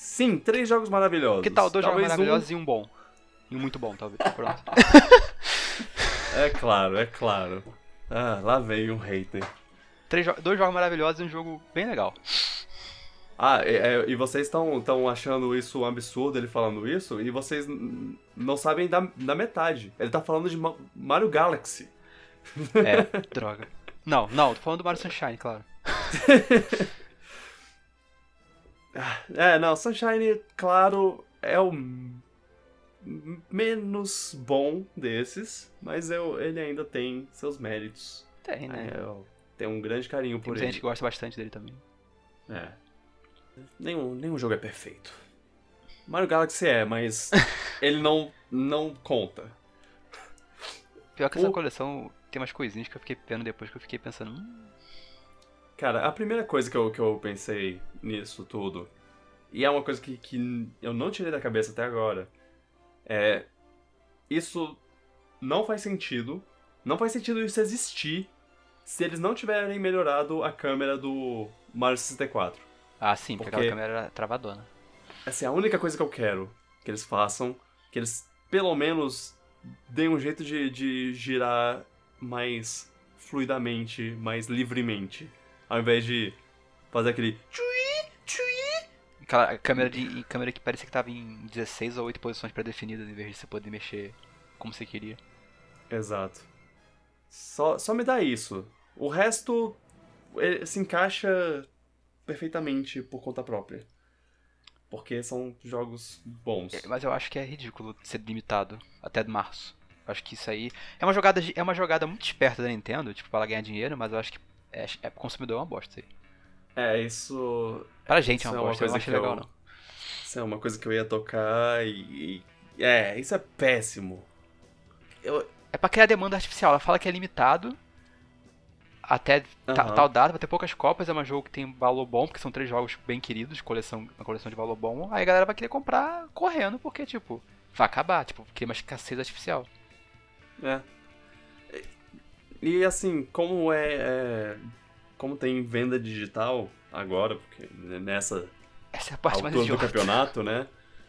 Sim, três jogos maravilhosos. Que tal dois jogos Talvez um- maravilhosos e um bom? E um muito bom, talvez. Pronto. É claro, é claro. Ah, lá veio um hater. Três jo- dois jogos maravilhosos e um jogo bem legal. Ah, e, é, e vocês estão achando isso um absurdo, ele falando isso, e vocês não sabem da, da metade. Ele tá falando de Ma- Mario Galaxy. É, droga. Não, não, tô falando do Mario Sunshine, claro. É, não, Sunshine, claro, é o menos bom desses, mas eu, ele ainda tem seus méritos. Tem, né? É, eu tenho um grande carinho Tem por ele. gente que gosta bastante dele também. É. Nenhum, nenhum jogo é perfeito. Mario Galaxy é, mas ele não, não conta. Pior que essa O- coleção tem umas coisinhas que eu fiquei vendo depois que eu fiquei pensando. Hum, Cara, a primeira coisa que eu, que eu pensei nisso tudo, e é uma coisa que, que eu não tirei da cabeça até agora, é. Isso não faz sentido. Não faz sentido isso existir se eles não tiverem melhorado a câmera do Mario 64. Ah, sim, porque Porque- aquela câmera era travadona. Essa é a única coisa que eu quero que eles façam. Que eles, pelo menos, deem um jeito de, de girar mais fluidamente, mais livremente. Ao invés de fazer aquele. tchui, tchui. Aquela câmera, de, câmera que parecia que tava em 16 ou 8 posições pré-definidas, em vez de você poder mexer como você queria. Exato. Só, só me dá isso. O resto eh, se encaixa perfeitamente por conta própria. Porque são jogos bons. É, Mas eu acho que é ridículo ser limitado até março. Eu acho que isso aí é uma jogada é uma jogada muito esperta da Nintendo, tipo, pra ela ganhar dinheiro, mas eu acho que é, é consumidor é uma bosta isso aí. É, isso. Pra gente é Isso uma bosta, eu não acho legal eu- não. Isso é uma coisa que eu ia tocar e. é, isso é péssimo. Eu, É pra criar demanda artificial. Ela fala que é limitado até ta- Aham. tal data, vai ter poucas cópias, é um jogo que tem valor bom, porque são três jogos bem queridos, coleção, uma coleção de valor bom. Aí a galera vai querer comprar correndo, porque, tipo, vai acabar, tipo, cria uma escassez artificial. É. E assim, como é, é- Como tem venda digital agora, porque nessa Essa é a parte mais altura do campeonato, né?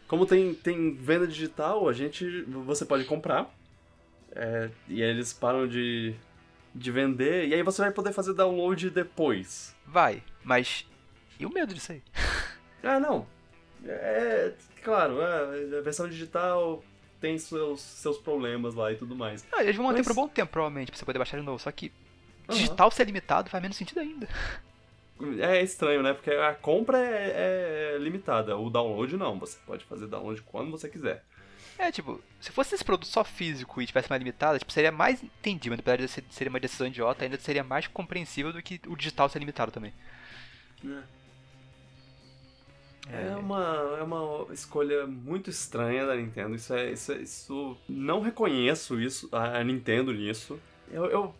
Como tem, tem venda digital, a gente. Você pode comprar. é, e aí eles param de, de vender. E aí você vai poder fazer download depois. Vai, mas. E o medo disso aí? Ah, não. É. Claro, é, a versão digital tem seus, seus problemas lá e tudo mais. Não, eles vão manter Mas- por um bom tempo, provavelmente, pra você poder baixar de novo. Só que Aham. digital ser limitado faz menos sentido ainda. É estranho, né? Porque a compra é, é limitada, o download não. Você pode fazer download quando você quiser. É, tipo, se fosse esse produto só físico e tivesse mais limitado, tipo, seria mais entendível, apesar de ser- seria uma decisão idiota, ainda seria mais compreensível do que o digital ser limitado também. É uma, é uma escolha muito estranha da Nintendo. Isso é. Isso, é- isso não reconheço isso, a a Nintendo nisso. Eu, eu,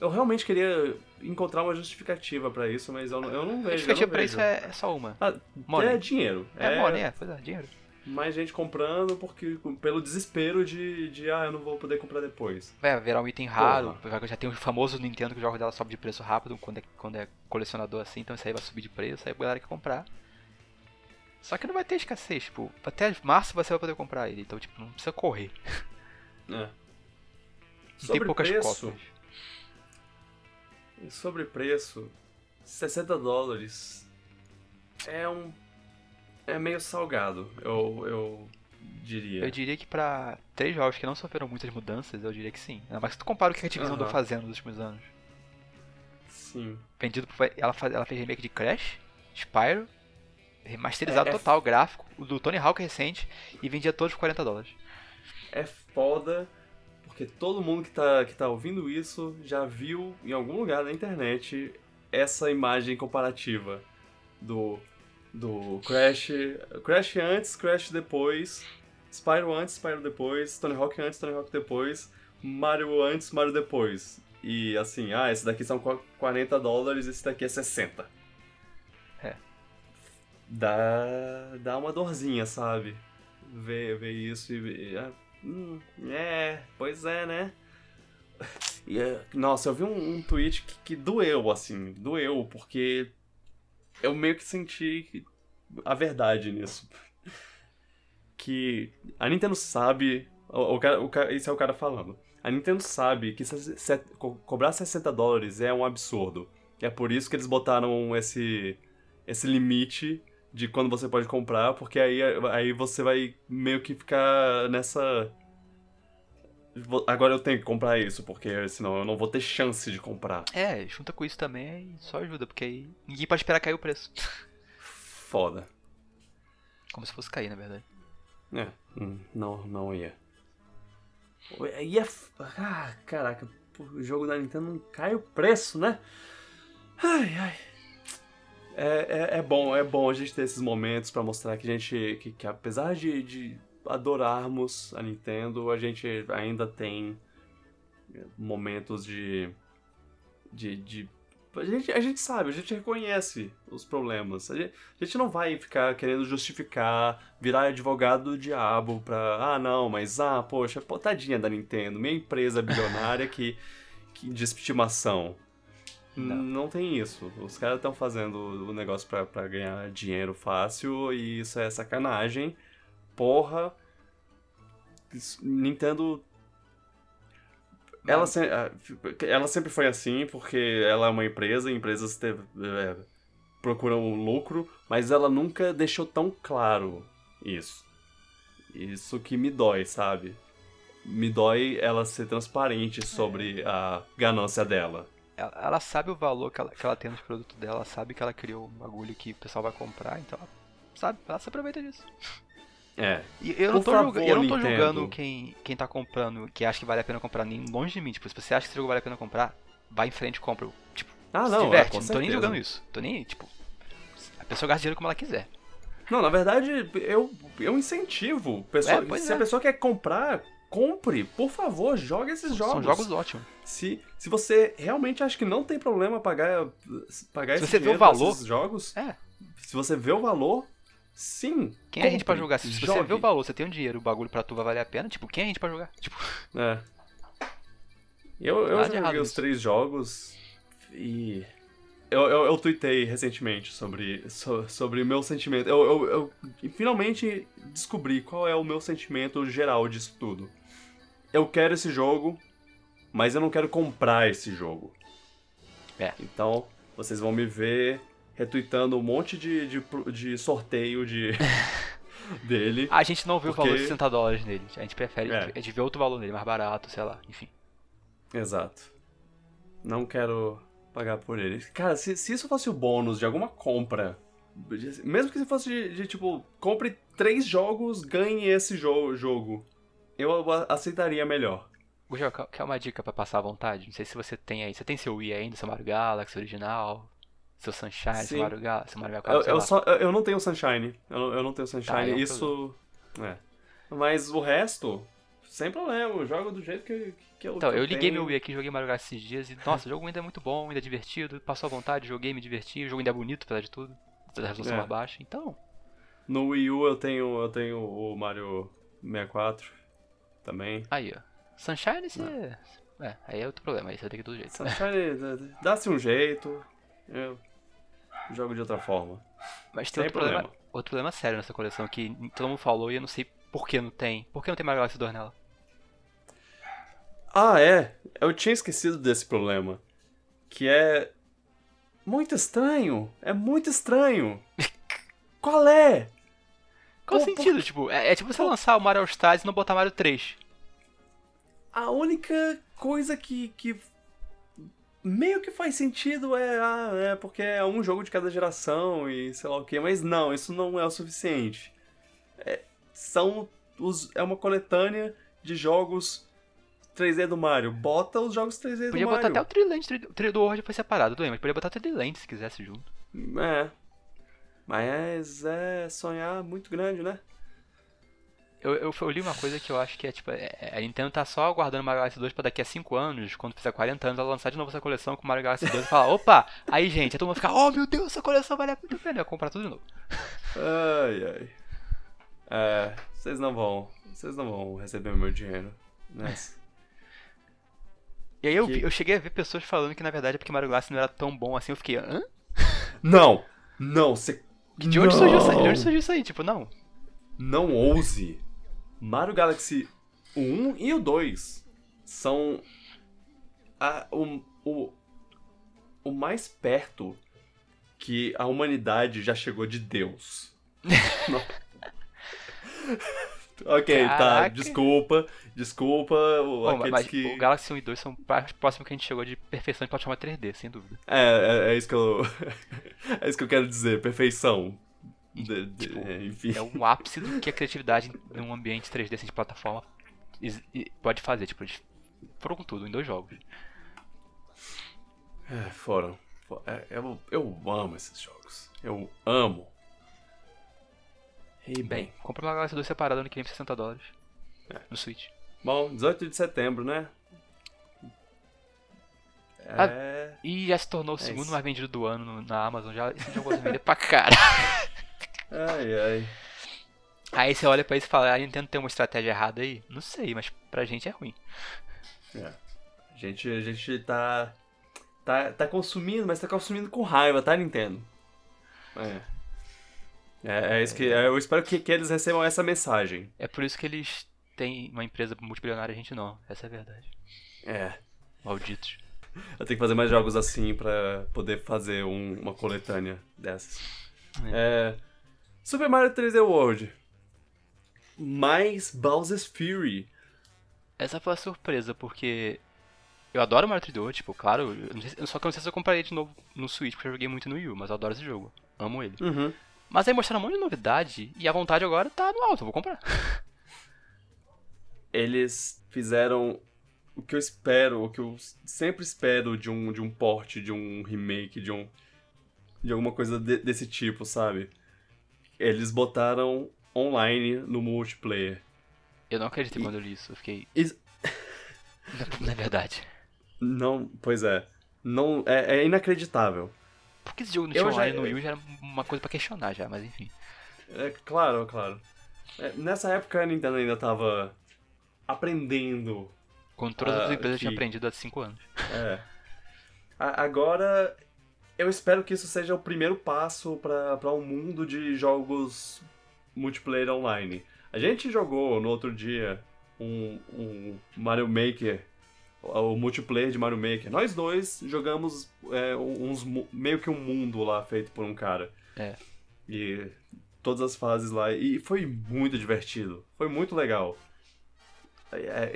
eu realmente queria encontrar uma justificativa pra isso, mas eu, não- eu não A vejo. eu justificativa pra vejo. isso é, é só uma. Ah, é dinheiro. É, money, é, pois é, dinheiro. mais gente comprando porque pelo desespero de, de ah, eu não vou poder comprar depois. Vai virar um item raro, vai- já tem o famoso Nintendo que o jogo dela sobe de preço rápido quando é, quando é colecionador assim, então isso aí vai subir de preço, aí a galera quer comprar. Só que não vai ter escassez, tipo, até março você vai poder comprar ele, então tipo, não precisa correr. É. Não Sobre tem poucas preço, cópias. Sobre preço, 60 dólares é um. É meio salgado, eu, eu diria. Eu diria que pra três jogos que não sofreram muitas mudanças, eu diria que sim. Mais que tu compara o que a Activision andou Aham. fazendo nos últimos anos. Sim. Vendido por, ela, ela fez remake de Crash, Spyro, remasterizado É- é total, gráfico, o do Tony Hawk recente, e vendia todos por 40 dólares. É foda, porque todo mundo que tá, que tá ouvindo isso já viu em algum lugar na internet essa imagem comparativa do do Crash. Crash antes, Crash depois. Spyro antes, Spyro depois. Tony Hawk antes, Tony Hawk depois. Mario antes, Mario depois. E assim, ah, esse daqui são 40 dólares, esse daqui é 60. Dá, dá uma dorzinha, sabe? Ver, ver isso e ver. ah, hum, é, pois é, né? E, é, nossa, eu vi um, um tweet que, que doeu, assim, doeu, porque eu meio que senti a verdade nisso. Que a Nintendo sabe. O, o, cara, o, esse é o cara falando. A Nintendo sabe que se- se- co- cobrar 60 dólares é um absurdo. É por isso que eles botaram esse, esse limite de quando você pode comprar, porque aí, aí você vai meio que ficar nessa. Agora eu tenho que comprar isso, porque senão eu não vou ter chance de comprar. É, junta com isso também aí só ajuda, porque aí ninguém pode esperar cair o preço. Foda. Como se fosse cair, na verdade. É, hum, não, não ia. Ia. f- Ah, caraca, o jogo da Nintendo não cai o preço, né? Ai, ai. É, é, é bom, é bom a gente ter esses momentos pra mostrar que a gente. que, que apesar de, de adorarmos a Nintendo, a gente ainda tem momentos de. de. de a gente, a gente sabe, a gente reconhece os problemas. A gente, a gente não vai ficar querendo justificar, virar advogado do diabo pra. Ah, não, mas ah, poxa, tadinha da Nintendo, minha empresa bilionária que, que de estimação. Não. Não. tem isso. Os caras estão fazendo o negócio pra, pra ganhar dinheiro fácil e isso é sacanagem. Porra. Nintendo ela, se- ah, ela sempre foi assim, porque ela é uma empresa, e empresas te- é, procuram lucro, mas ela nunca deixou tão claro isso. Isso que me dói, sabe? Me dói ela ser transparente sobre a ganância dela. Ela, ela sabe o valor que ela, que ela tem nos produtos dela, ela sabe que ela criou um bagulho que o pessoal vai comprar, então ela sabe, ela se aproveita disso. É. E eu não tô, favor, julga- eu não tô Nintendo. julgando quem, quem tá comprando, que acha que vale a pena comprar, nem longe de mim. Tipo, se você acha que esse jogo vale a pena comprar, vai em frente e compra. Tipo, Ah, se não, é, diverte. com não tô nem julgando isso. Tô nem, tipo, a pessoa gasta dinheiro como ela quiser. Não, na verdade, eu, eu incentivo. Pessoa, É, se é. a pessoa quer comprar, compre. Por favor, jogue esses jogos. São jogos ótimos. Se, se você realmente acha que não tem problema pagar, pagar Se esse você vê o valor- esses jogos, É. se você vê o valor, sim. Quem é a gente pra jogar? Se, se você vê o valor, você tem um dinheiro, o bagulho pra tu vai valer a pena, tipo, quem é a gente pra jogar? Tipo, É. Eu, eu joguei os três jogos e. Eu, eu, eu tuitei recentemente sobre, so- sobre o meu sentimento. Eu, eu, eu finalmente descobri qual é o meu sentimento geral disso tudo. Eu quero esse jogo, mas eu não quero comprar esse jogo. É. Então, vocês vão me ver retweetando um monte de, de, de sorteio de dele. a gente não vê o valor de Porque- 60 dólares nele. A gente prefere, É. a gente vê outro valor nele, mais barato, sei lá, enfim. Exato. Não quero pagar por ele. Cara, se, se isso fosse o bônus de alguma compra, mesmo que se fosse de, de, tipo, compre três jogos, ganhe esse jo jogo, eu aceitaria melhor. Gugel, quer uma dica pra passar à vontade? Não sei se você tem aí. Você tem seu Wii ainda, seu Mario Galaxy original? Seu Sunshine, Sim. seu Mario Galaxy, seu Mario Eu, 4, sei eu, só, eu eu não tenho Sunshine. Eu não, eu não tenho Sunshine. Tá, é um isso. É. Mas o resto, sem problema. Eu jogo do jeito que, que eu. Então, eu liguei tenho. meu Wii aqui, joguei Mario Galaxy esses dias e, nossa, o jogo ainda é muito bom, ainda é divertido, passou à vontade, joguei, me diverti, o jogo ainda é bonito, apesar de tudo, da resolução É. mais baixa, então, No Wii U eu tenho, eu tenho o Mario 64 também. aí, ó. Sunshine, você... É, aí é outro problema, aí você ter que do jeito. Sunshine, dá- dá-se um jeito. Eu jogo de outra forma. Mas tem Sem outro problema. problema. outro problema sério nessa coleção que todo mundo falou e eu não sei por que não tem. Por que não tem Mario Galaxy 2 nela? Ah, é. Eu tinha esquecido desse problema. Que é. Muito estranho. É muito estranho. Qual é? Qual o Pô, por sentido? Tipo, é, é tipo você lançar o Mario All Stars e não botar Mario 3. A única coisa que. que meio que faz sentido é. Ah, é porque é um jogo de cada geração e sei lá o que. Mas não, isso não é o suficiente. É, são. Os, é uma coletânea de jogos 3D do Mario. Bota os jogos 3D Podia do botar Mario. até o Triland, o Tri do World foi separado, bem, mas podia botar o Triland se quisesse junto. É. Mas é sonhar muito grande, né? Eu, eu, eu, li uma coisa que eu acho que é tipo, é, a Nintendo tá só aguardando Mario Galaxy 2 pra daqui a 5 anos, quando fizer 40 anos, ela lançar de novo essa coleção com Mario Galaxy 2 e falar, opa! Aí, gente, a todo mundo fica, oh meu Deus, essa coleção vale muito a pena, eu comprar tudo de novo. Ai, ai. É, vocês não vão, vocês não vão receber meu dinheiro nessa. E aí eu, que... eu cheguei a ver pessoas falando que na verdade é porque Mario Galaxy não era tão bom assim, eu fiquei, hã? Não! Não, você. De onde, surgiu isso aí? De onde surgiu isso aí? Tipo, não. Não ouse. Mario Galaxy 1 e o 2 são a, o, o, o mais perto que a humanidade já chegou de Deus. ok, tá, Caraca. tá, desculpa, desculpa. Bom, mas que... o Galaxy 1 e 2 são próximo que a gente chegou de perfeição de plataforma 3D, sem dúvida. É, é, é isso que eu. é isso que eu quero dizer, perfeição. De, de, tipo, é. É um ápice do que a criatividade em um ambiente 3D assim, de plataforma pode fazer. Tipo, eles foram com tudo em dois jogos. É, foram. É, eu, eu amo esses jogos. Eu amo. E bem, bem compra uma Galaxy 2 separada no que vem por 60 dólares. É. No Switch. Bom, 18 de setembro, né? É... Ah, e já se tornou o é segundo isso. mais vendido do ano na Amazon. Já, esse jogo vai vender pra cara. Ai, ai. Aí você olha pra isso e fala, a Nintendo tem uma estratégia errada aí? Não sei, mas pra gente é ruim. É. A gente, a gente tá, tá. Tá consumindo, mas tá consumindo com raiva, tá, Nintendo? É. É, é isso que. É, eu espero que, que eles recebam essa mensagem. É por isso que eles têm uma empresa multibilionária a gente não. Essa é a verdade. É. Malditos. Eu tenho que fazer mais jogos assim pra poder fazer um, uma coletânea dessas. É. é Super Mario 3D World. Mais Bowser's Fury. Essa foi a surpresa, porque eu adoro Mario 3D World, tipo, claro, só que eu não sei se eu compraria de novo no Switch, porque eu joguei muito no Wii U, mas eu adoro esse jogo. Amo ele. Uhum. Mas aí mostraram um monte de novidade e a vontade agora tá no alto, eu vou comprar. Eles fizeram o que eu espero, o que eu sempre espero de um, de um port, de um remake, de um. de alguma coisa de, desse tipo, sabe? Eles botaram online no multiplayer. Eu não acreditei e... quando eu li isso, eu fiquei. Is... não, é verdade. Não, pois é. Não, é, é inacreditável. Por que esse jogo não tinha online já... no Wii já era uma coisa pra questionar já, mas enfim. É, claro, claro. É, nessa época a Nintendo ainda tava aprendendo. Com todas as empresas que... tinham aprendido há 5 anos. É. A, agora eu espero que isso seja o primeiro passo para um mundo de jogos multiplayer online. A gente jogou no outro dia um, um Mario Maker, o multiplayer de Mario Maker. Nós dois jogamos é, uns, meio que um mundo lá feito por um cara. É. E todas as fases lá. E foi muito divertido. Foi muito legal. É,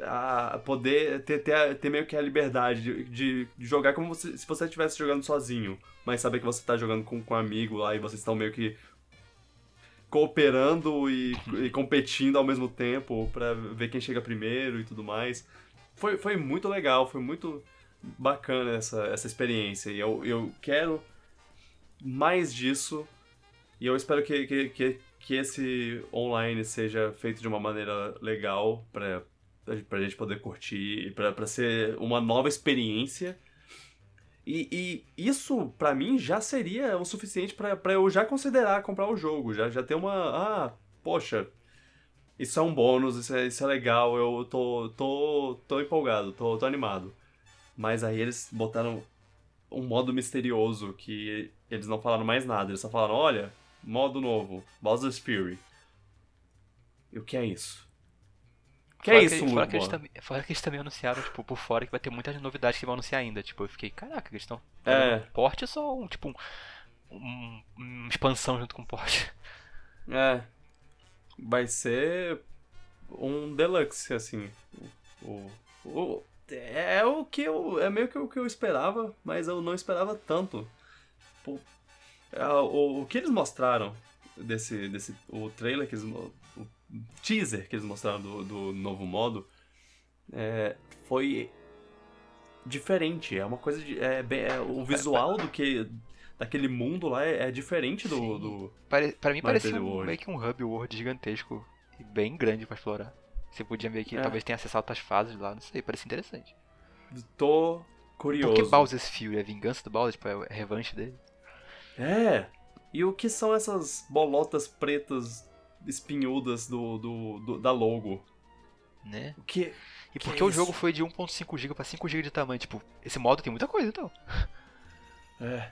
a poder ter, ter, ter, meio que a liberdade de, de jogar como você, se você estivesse jogando sozinho, mas saber que você está jogando com, com um amigo lá e vocês estão meio que cooperando e, e competindo ao mesmo tempo para ver quem chega primeiro e tudo mais. Foi, foi muito legal, foi muito bacana essa, essa experiência e eu, eu quero mais disso e eu espero que, que, que, que esse online seja feito de uma maneira legal para pra gente poder curtir, pra, pra ser uma nova experiência. E, e isso, para mim, já seria o suficiente para eu já considerar comprar o jogo. Já, já ter uma. Ah, poxa, isso é um bônus, isso é, isso é legal, eu tô, tô, tô empolgado, tô, tô animado. Mas aí eles botaram um modo misterioso que eles não falaram mais nada. Eles só falaram: olha, modo novo, Bowser's Fury. E o que é isso? Que é fora é isso, que, fora que, eles também, fora que eles também anunciaram, tipo, por fora que vai ter muitas novidades que vão anunciar ainda. Tipo, eu fiquei, caraca, eles estão. É. Um porte é só um, tipo, um, um, uma expansão junto com o porte. É. Vai ser um deluxe, assim. O, o, é o que eu. É meio que o que eu esperava, mas eu não esperava tanto. Pô, é, o, o que eles mostraram desse. desse o trailer que eles teaser que eles mostraram do, do novo modo é, foi diferente. É uma coisa de. É, é, o visual do que. daquele mundo lá é, é diferente do, Sim. do. Pare... Pra mim parecia 3D um- meio que um hub world gigantesco e bem grande pra explorar. Você podia meio que É. talvez tenha acessado outras fases lá, não sei, parecia interessante. Tô curioso. Por que Bowser's Fury? É vingança do Bowser? Tipo, é revanche dele? É. E o que são essas bolotas pretas espinhudas do, do, do- da logo? Né? O que. E Que porque é o jogo foi de 1.5 GB pra 5 GB de tamanho, tipo, esse modo tem muita coisa então. É.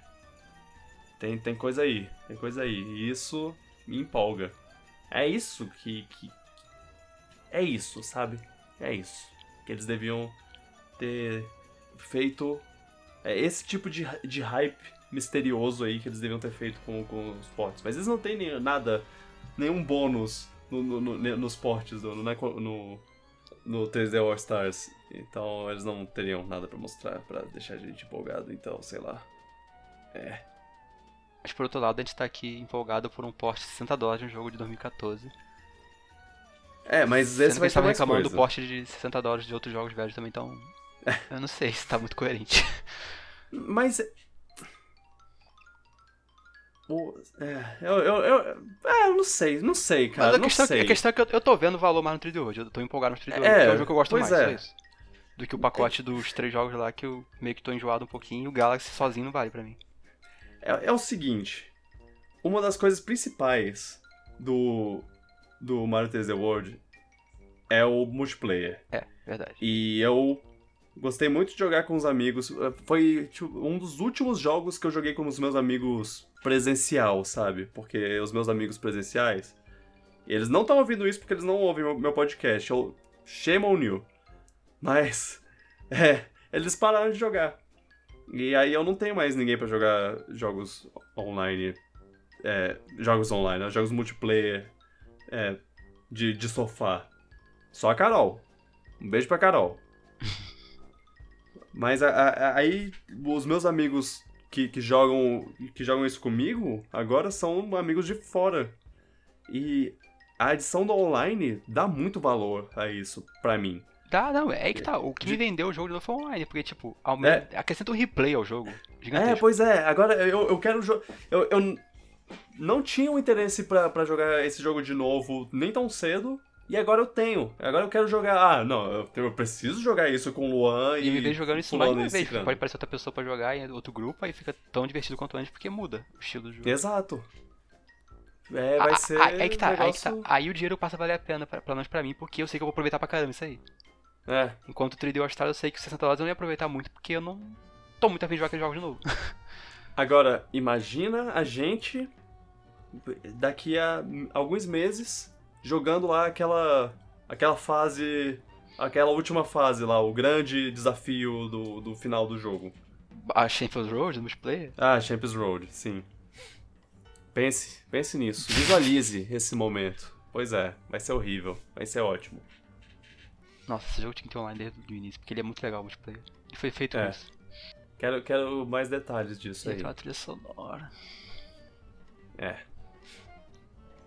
Tem, tem coisa aí. Tem coisa aí. E isso me empolga. É isso que, que. É isso, sabe? É isso. Que eles deviam ter feito. É esse tipo de, de hype misterioso aí que eles deviam ter feito com, com os portes. Mas eles não têm nem, nada, nenhum bônus no, no- no- nos portes, no, no, no, no 3D All Stars. Então eles não teriam nada pra mostrar pra deixar a gente empolgado. Então, sei lá. É. Mas por outro lado, a gente tá aqui empolgado por um porte de 60 dólares de um jogo de 2014. É, mas Sendo esse que vai ser estavam mais reclamando coisa. do porte de 60 dólares de outros jogos velhos também, então. Eu não sei se tá muito coerente. Mas. O- é, eu, eu, eu, é, eu não sei, não sei, cara, Mas a não questão, sei. a questão é que eu, eu tô vendo o valor mais no 3D hoje. Eu tô empolgado no 3D hoje, É, é um jogo que eu gosto mais, é. só isso. Do que o pacote dos três jogos lá que eu meio que tô enjoado um pouquinho e o Galaxy sozinho não vale pra mim. É, é o seguinte, uma das coisas principais do, do Mario 3D World é o multiplayer. É, verdade. E eu gostei muito de jogar com os amigos. Foi tipo, um dos últimos jogos que eu joguei com os meus amigos presencial, sabe? Porque os meus amigos presenciais, eles não estão ouvindo isso porque eles não ouvem meu, podcast. Eu, shame on you. Mas, é, eles pararam de jogar. E aí eu não tenho mais ninguém pra jogar jogos online. É, jogos online, né? jogos multiplayer é, de, de sofá. Só a Carol. Um beijo pra Carol. Mas a- a- aí os meus amigos que, que jogam que jogam isso comigo agora são amigos de fora. E a adição do online dá muito valor a isso pra mim. Dá, não, é que tá. O que me De- vendeu o jogo de novo foi online, porque, tipo, aumenta, acrescenta um replay ao jogo. É, Gigantesco. pois é. Agora eu, eu quero. Eu, eu não tinha um interesse pra jogar esse jogo de novo nem tão cedo. E agora eu tenho. Agora eu quero jogar. Ah, não, eu, preciso jogar isso com o Luan E e. me vejo jogando isso mais uma vez, pode aparecer outra pessoa pra jogar em outro grupo, aí fica tão divertido quanto antes, porque muda o estilo do jogo. Exato. É, vai Ah, ser. aí que tá, aí que tá. negócio- Aí o dinheiro passa a valer a pena, pra- pelo menos pra mim, porque eu sei que eu vou aproveitar pra caramba isso aí. É. Enquanto o 3D All Stars eu sei que os 60 dólares eu não ia aproveitar muito, porque eu não tô muito afim de jogar aquele jogo de novo. Agora, imagina a gente daqui a alguns meses jogando lá aquela aquela fase, aquela última fase lá, o grande desafio do, do final do jogo. A Shameful Road, multiplayer, Ah, Champions Road, sim. Pense, pense nisso, visualize esse momento. Pois é, vai ser horrível, vai ser ótimo. nossa, esse jogo tinha que ter online desde o início, porque ele é muito legal o multiplayer. Ele foi feito É, isso. Quero, quero mais detalhes disso E aí. aquela trilha sonora. É.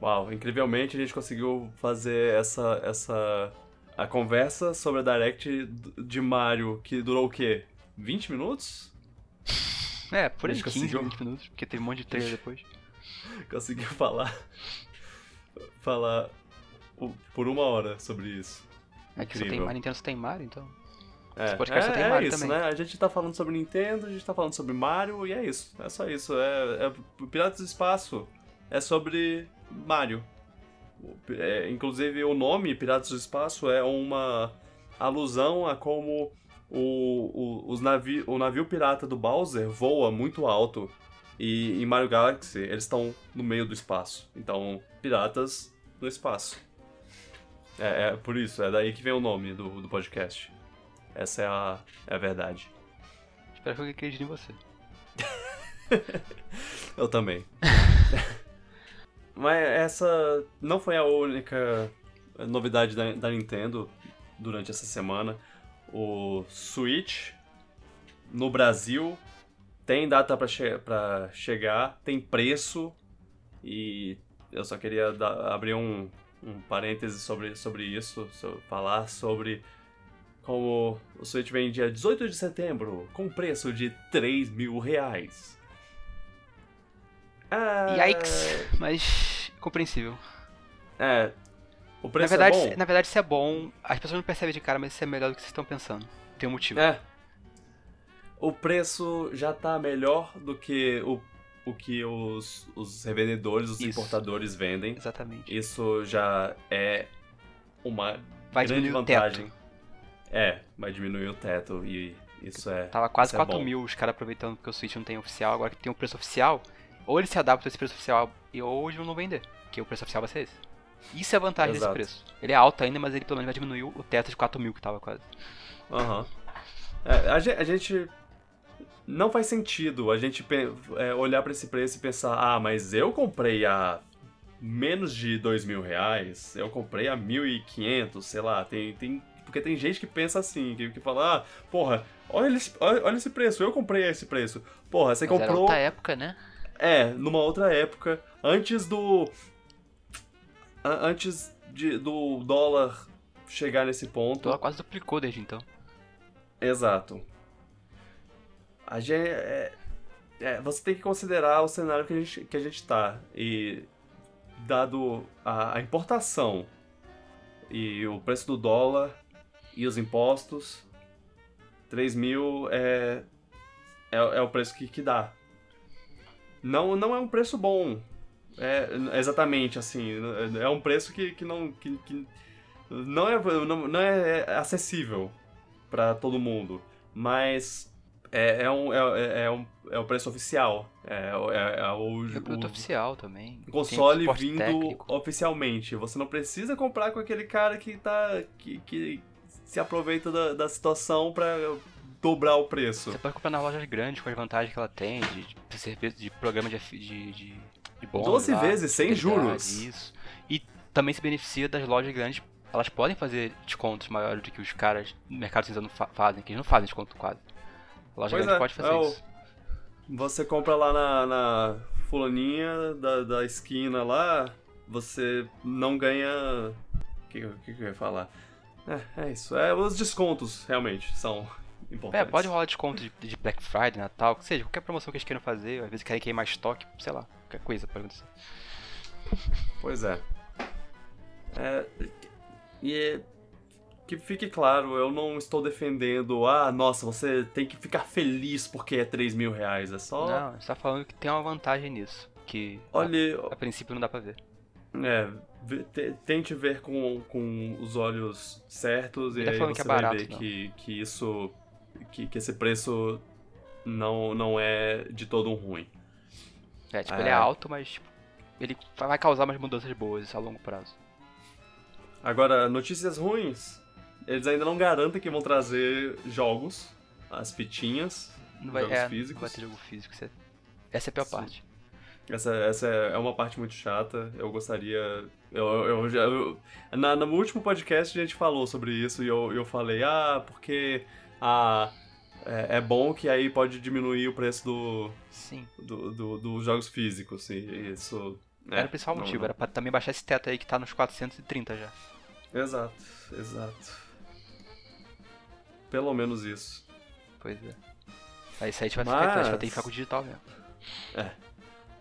Uau, incrivelmente a gente conseguiu fazer essa essa a conversa sobre a Direct de Mario que durou o quê? 20 minutos? É, por aí, gente 15, conseguiu. 20 minutos, porque teve um monte de trailer depois. Conseguiu falar falar por uma hora sobre isso. É que só tem. Mario, Nintendo só tem Mario, então. É, Esse podcast é, só tem é Mario isso, também. né? A gente tá falando sobre Nintendo, a gente tá falando sobre Mario e é isso. É só isso. É, é Piratas do Espaço é sobre Mario. É, inclusive o nome Piratas do Espaço é uma alusão a como o, o, os navi, o navio pirata do Bowser voa muito alto. E em Mario Galaxy eles estão no meio do espaço. Então, piratas no espaço. É, é por isso, é daí que vem o nome do, do podcast. Essa é a, é a verdade. Espero que eu acredite em você. Eu também. Mas essa não foi a única novidade da, da Nintendo durante essa semana. O Switch no Brasil tem data pra, che chegar, tem preço e eu só queria dar- abrir um, um parêntese sobre, sobre isso, so- falar sobre como o Switch vem dia 18 de setembro com preço de 3 mil reais. É... Yikes, mas compreensível. É. O Na preço verdade, é bom? na verdade, isso é bom. As pessoas não percebem de cara, mas isso é melhor do que vocês estão pensando. Tem um motivo. É. O preço já tá melhor do que o, o que os, os revendedores, os Isso. importadores vendem. Exatamente. Isso já é uma Vai grande vantagem. teto. É, vai diminuir o teto e isso é. Tava quase isso é 4 bom. mil os caras aproveitando porque o Switch não tem oficial. Agora que tem o preço oficial, ou ele se adapta a esse preço oficial e ou eles não vender. Porque o preço oficial vai ser esse. Isso é a vantagem Exato. desse preço. Ele é alto ainda, mas ele pelo menos vai diminuir o teto de 4 mil que tava quase. Aham. É, a, ge- a gente. Não faz sentido a gente é, olhar pra esse preço e pensar: ah, mas eu comprei a menos de dois mil reais, eu comprei a mil e quinhentos, sei lá. Tem, tem, porque tem gente que pensa assim, que, que fala: ah, porra, olha esse, olha, olha esse preço, eu comprei a esse preço. Porra, você Mas era comprou. outra época, né? É, numa outra época, antes do. Antes de, do dólar chegar nesse O ponto. dólar quase duplicou desde então. Exato. A gente, é, é, você tem que considerar o cenário que a gente, que a gente tá. E dado a, a importação e o preço do dólar e os impostos, 3 mil é, é, é o preço que, que dá. Não, não é um preço bom. É exatamente assim. É um preço que, que não. Que, que não, é, não, não é acessível para todo mundo. Mas é, é, um, é, é, um, é o preço oficial. É, é, é o, É produto o oficial também. o console vindo técnico. oficialmente. Você não precisa comprar com aquele cara que tá. que, que se aproveita da, da situação para dobrar o preço. Você pode comprar nas lojas grandes com as vantagens que ela tem, de, de, de programa de, de, de, de bônus 12 lá, vezes, sem juros. Isso. E também se beneficia das lojas grandes. Elas podem fazer descontos maiores do que os caras no mercado cinza não fa- fazem, que eles não fazem desconto quase. A loja Pois grande é, pode fazer é o- isso. Você compra lá na, na fulaninha da, da esquina lá, você não ganha. O que, que que eu ia falar? É, é isso. É, os descontos realmente são É, importantes. pode rolar desconto de, de Black Friday, Natal, que seja, qualquer promoção que eles queiram fazer, às vezes querem queimar estoque, sei lá, qualquer coisa pode acontecer. Pois é. É, E é- que fique claro, eu não estou defendendo, ah, nossa, você tem que ficar feliz porque é 3 mil reais. É só. Não, você tá falando que tem uma vantagem nisso, que Olhe, a, a princípio não dá pra ver. É, tente ver com, com os olhos certos e tá aí falando você é vai barato, ver não. que, que isso. Que, que esse preço não, não é de todo um ruim. É, tipo, É. ele é alto, mas tipo, ele vai causar umas mudanças boas a longo prazo. Agora, notícias ruins. Eles ainda não garantem que vão trazer jogos, as fitinhas, Não vai, jogos é, físicos. não vai ter jogo físico. é- Essa é a pior Sim. parte. Essa, essa é uma parte muito chata. Eu gostaria. Eu, eu, já- eu- na, no último podcast a gente falou sobre isso e eu, eu falei, ah, porque ah, é, é bom que aí pode diminuir o preço do, Sim. do, do- dos jogos físicos. E isso. é, era o principal motivo, não- era pra também baixar esse teto aí que tá nos 430 já. Exato, exato. Pelo menos isso. Pois é. Aí isso aí a gente vai ficar, a gente vai ter que Mas- ficar com o digital mesmo.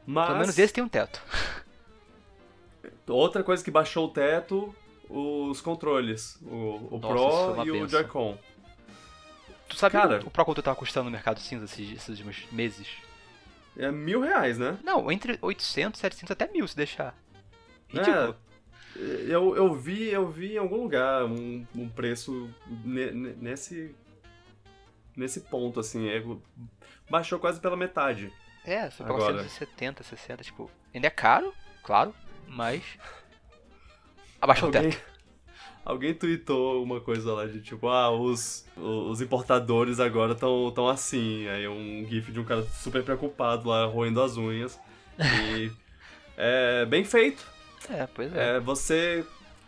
Mas. Pelo menos esse tem um teto. Outra coisa que baixou o teto, os controles. O, o Nossa, Pro e o benção. Joy-Con. Sabe Cara- o Pro Control tava custando no mercado cinza esses, esses últimos meses? É mil reais, né? Não, entre 800, 700 até mil se deixar. Ridículo. Eu, eu vi eu vi em algum lugar um, um preço ne- ne- nesse nesse ponto assim, é, baixou quase pela metade. É, paga Agora. 170, 60, tipo, ainda é caro, claro, mas abaixou o alguém, teto. Alguém tweetou uma coisa lá de tipo, ah, os, os importadores agora estão tão assim, aí um gif de um cara super preocupado lá roendo as unhas e é bem feito. É, pois é. É, você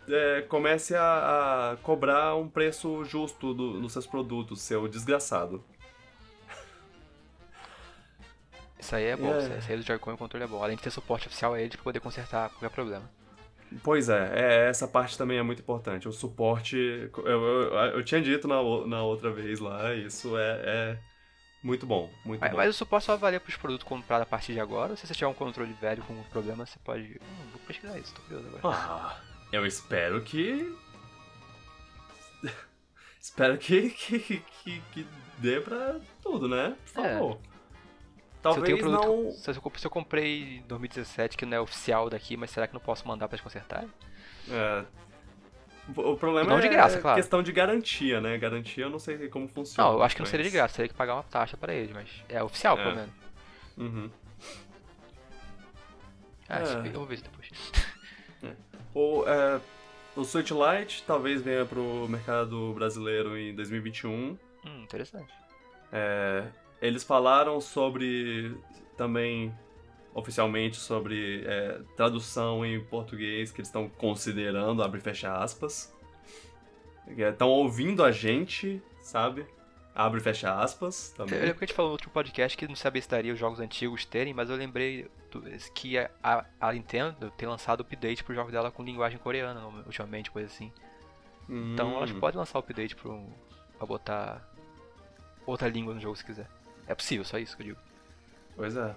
é, comece a, a cobrar um preço justo do- nos seus produtos, seu desgraçado. Isso aí é bom, É. isso aí do Joy-Con e o controle é bom. Além de ter suporte oficial a ele pra poder consertar qualquer problema. Pois é, é, essa parte também é muito importante. O suporte. Eu, eu, eu tinha dito na, na outra vez lá, isso é, é Muito bom, muito Mas, bom. mas o suporte só valia pros produtos comprados a partir de agora? Se você tiver um controle velho com problema, você pode. Hum, vou pesquisar isso, tô curioso agora. Ah, eu espero que. espero que, que, que, que dê pra tudo, né? Por É. favor. se eu Talvez tenho um produto, não. se, eu, se eu comprei em 2017, que não é oficial daqui, mas será que não posso mandar pra eles consertarem? É, o problema Não é de graça, claro. questão de garantia, né? Garantia eu não sei como funciona. Não, eu acho que não seria de graça, teria que pagar uma taxa pra eles, mas é oficial, É. pelo menos. Uhum. Ah, É. eu vou ver isso depois. O, é, o Switch Lite talvez venha pro mercado brasileiro em 2021. Hum, interessante. É, eles falaram sobre também oficialmente sobre é, tradução em português que eles estão considerando, abre e fecha aspas. Estão ouvindo a gente, sabe? Abre e fecha aspas Eu também. lembro que a gente falou no outro podcast que não sabia se daria os jogos antigos terem, mas eu lembrei que a, a, Nintendo tem lançado update pro jogo dela com linguagem coreana ultimamente, coisa assim. Então eu acho que Hum, pode lançar update pro, pra botar outra língua no jogo se quiser. É possível, só isso que eu digo. Pois é.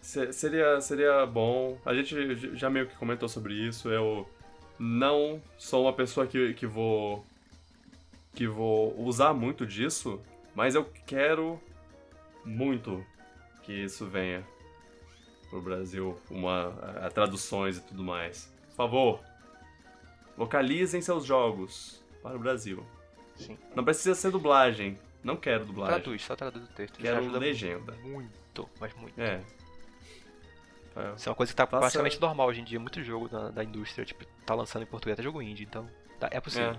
Se- seria, seria bom. A gente já meio que comentou sobre isso. Eu não sou uma pessoa que, que vou. que vou usar muito disso, mas eu quero muito que isso venha pro Brasil, uma, a, a traduções e tudo mais. Por favor, localizem seus jogos para o Brasil. Sim. Não precisa ser dublagem. Não quero dublagem. Traduz, só traduz o texto. Quero legenda. Muito, mas muito. É. É. Isso é uma coisa que tá Faça- praticamente normal hoje em dia. Muito jogo da, da indústria, tipo, tá lançando em português, até jogo indie, então tá- é possível. É.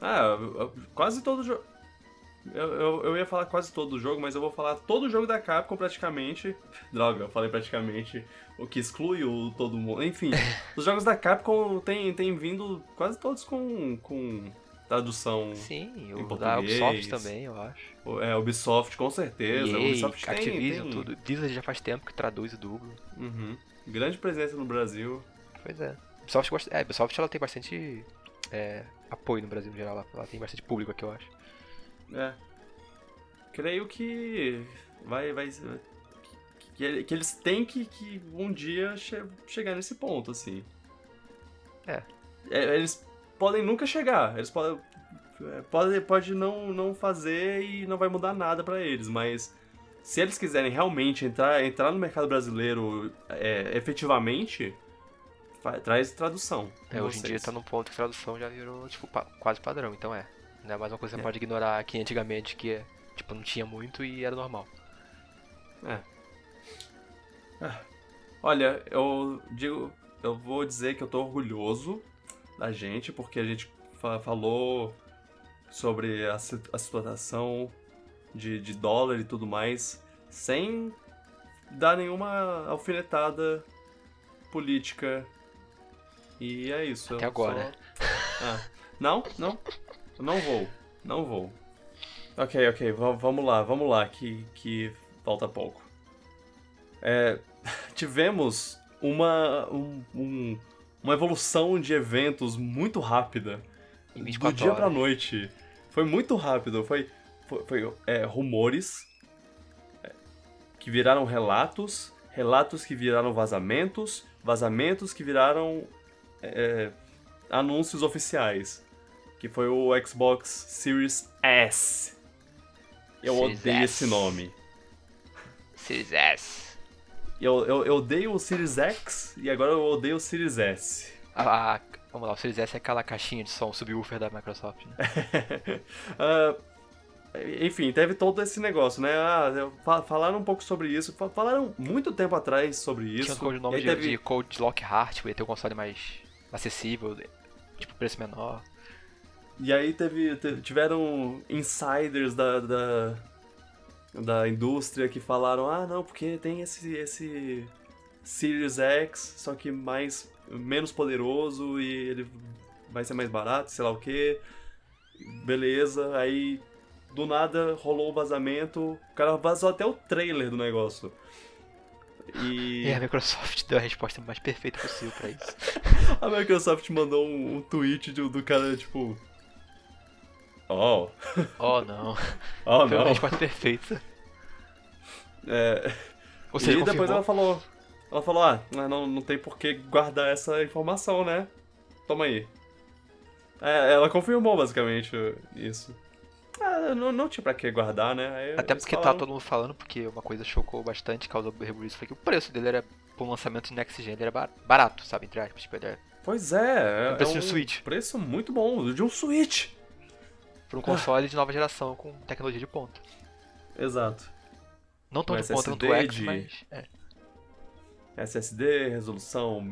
Ah, eu- eu- quase todo jogo. Eu, eu, eu ia falar quase todo jogo, mas eu vou falar todo jogo da Capcom praticamente. Droga, eu falei praticamente, o que exclui o todo mundo. Enfim, os jogos da Capcom tem, tem vindo quase todos com, com tradução. Sim, Em o da. Ubisoft também, eu acho. É, Ubisoft, com certeza. EA, Ubisoft tem, Activision, tem- tudo. Blizzard já faz tempo que traduz e dubla. Uhum. Grande presença no Brasil. Pois é. Ubisoft, gosta... é, Ubisoft ela tem bastante é, apoio no Brasil no geral. Ela, ela tem bastante público aqui, eu acho. É. Creio que vai. vai que, que eles têm que, que um dia che- chegar nesse ponto, assim. É. É, Eles podem nunca chegar. Eles podem. é, Pode, pode não, não fazer e não vai mudar nada pra eles, mas se eles quiserem realmente entrar, entrar no mercado brasileiro é, efetivamente, traz tradução. É, hoje em dia tá num ponto que tradução já virou, tipo, pa- quase padrão, então é. Não é mais uma coisa que É. você pode ignorar que antigamente que é, tipo, não tinha muito e era normal. É. Olha, eu digo, eu vou dizer que eu tô orgulhoso da gente, porque a gente fa- falou sobre a, a situação de, de dólar e tudo mais, sem dar nenhuma alfinetada política. E é isso. Até agora. só- Ah, não, não. Não vou. Não vou. Ok, ok, va- vamos lá, vamos lá, que, que falta pouco. É, tivemos uma, um- um- uma evolução de eventos muito rápida. Em Do 24 dia pra horas. noite. Foi muito rápido. Foi, foi, foi, é, rumores é, que viraram relatos, relatos que viraram vazamentos, vazamentos que viraram é, anúncios oficiais. Que foi o Xbox Series S. Eu Series odeio S. esse nome. Series S. Eu, eu, eu odeio o Series X e agora eu odeio o Series S. Ah, vamos lá, o Series S é aquela caixinha de som subwoofer da Microsoft, né? Ah, enfim, teve todo esse negócio, né? Ah, falaram um pouco sobre isso. fa- Falaram muito tempo atrás sobre isso. Tinha o nome de, teve- de Code Lockhart, ia ter um console mais acessível, tipo, preço menor. E aí teve, te- tiveram insiders da, da, da indústria que falaram, ah não, porque tem esse, esse Series X, só que mais menos poderoso e ele vai ser mais barato, sei lá o que. Beleza, aí do nada rolou o vazamento, o cara vazou até o trailer do negócio. E E a Microsoft deu a resposta mais perfeita possível pra isso. a Microsoft mandou um, um tweet do, do cara, tipo. Oh. Oh, não. Oh, não. resposta perfeita. É, Ou seja, e depois confirmou. ela falou. Ela falou, ah, não, não tem por que guardar essa informação, né? Toma aí. É, ela confirmou basicamente isso. Ah, não, não tinha pra que guardar, né? Aí Até porque tá falaram- todo mundo falando, porque uma coisa chocou bastante, causou burburinho, foi que o preço dele era, pro lançamento de Next Gen, ele era ba- barato, sabe, entre aspas, tipo, ele era Pois é, é, O preço é de um Switch. preço muito bom, de um Switch. Pra um console de nova geração com tecnologia de ponta. Exato. Não tão Um de ponta quanto o SSD X, de- mas... É. SSD, resolução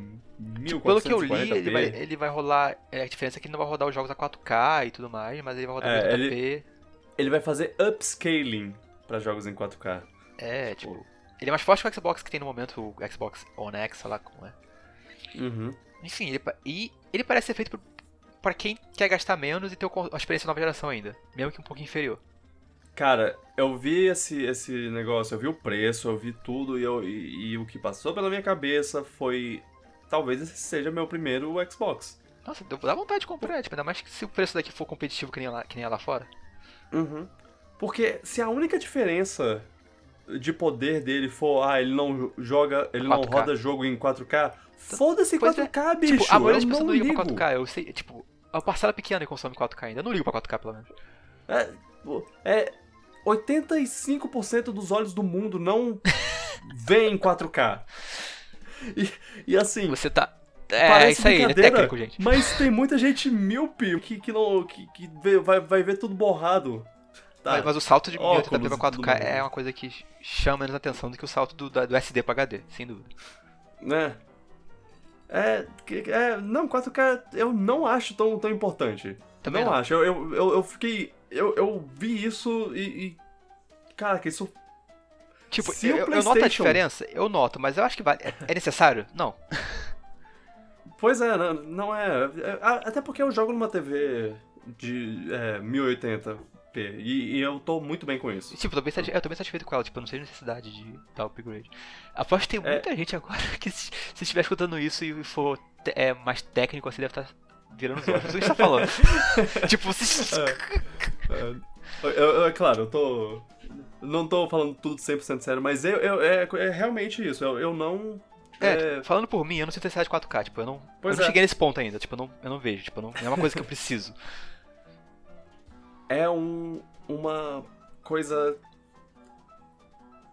Tipo, pelo que eu li, 1440p. ele vai, ele vai rolar. é, A diferença é que ele não vai rodar os jogos a 4K e tudo mais, mas ele vai rodar É, 1080p. Ele vai fazer upscaling pra jogos em 4K. É, tipo. Ele é mais forte que o Xbox que tem no momento, o Xbox One X, sei lá como é. Uhum. Enfim, ele, e ele parece ser feito pro- pra quem quer gastar menos e ter o con- a experiência nova geração ainda. Mesmo que um pouco inferior. Cara, eu vi esse, esse negócio, eu vi o preço, eu vi tudo e, eu- e- e o que passou pela minha cabeça foi. Talvez esse seja meu primeiro Xbox. Nossa, dá vontade de comprar, tipo, ainda mais que se o preço daqui for competitivo que nem lá, que nem é lá fora. Uhum. Porque se a única diferença de poder dele for, ah, ele não joga, ele não 4K. roda jogo em 4K, foda-se Pois é. 4K, bicho. tipo, a maioria das pessoas não não liga pra 4K, eu sei, tipo, a parcela pequena que consome 4K ainda. Eu não ligo pra 4K, pelo menos. É, é 85% dos olhos do mundo não veem 4K. E, e assim, Você tá. É, parece isso aí, ele é técnico, gente. Mas tem muita gente míope que, que, não, que, que vê- vai, vai ver tudo borrado. Tá. Mas, mas o salto de óculos 1080p pra e tudo 4K mais. é uma coisa que chama menos atenção do que o salto do, do SD pra HD, sem dúvida. né? É, que- é, não, 4K eu não acho tão, tão importante. Também não, não. acho. Eu, eu, eu, eu fiquei. Eu, eu vi isso e. e caraca, isso. Tipo, eu, o eu noto a PlayStation- diferença, eu noto, mas eu acho que vale. É, é necessário? Não. Pois é, não, não é, é, Até porque eu jogo numa TV de é, 1080p e, e eu tô muito bem com isso. Tipo, eu tô, bem eu tô bem satisfeito com ela, tipo, eu não sei necessidade de dar upgrade. Aposto que tem É. muita gente agora que se, se estiver escutando isso e for é, mais técnico assim, deve estar virando os olhos. O que você tá falando? tipo, vocês. É, eu, eu- é claro, eu tô. Não tô falando tudo 100% sério, mas eu, eu- é, é realmente isso. Eu, eu não. É, é, falando por mim, eu não sei necessidade de 4K, tipo, eu não, eu Pois não é. cheguei nesse ponto ainda, tipo, eu não, eu não vejo, tipo, eu não, não é uma coisa que eu preciso. é um, uma coisa.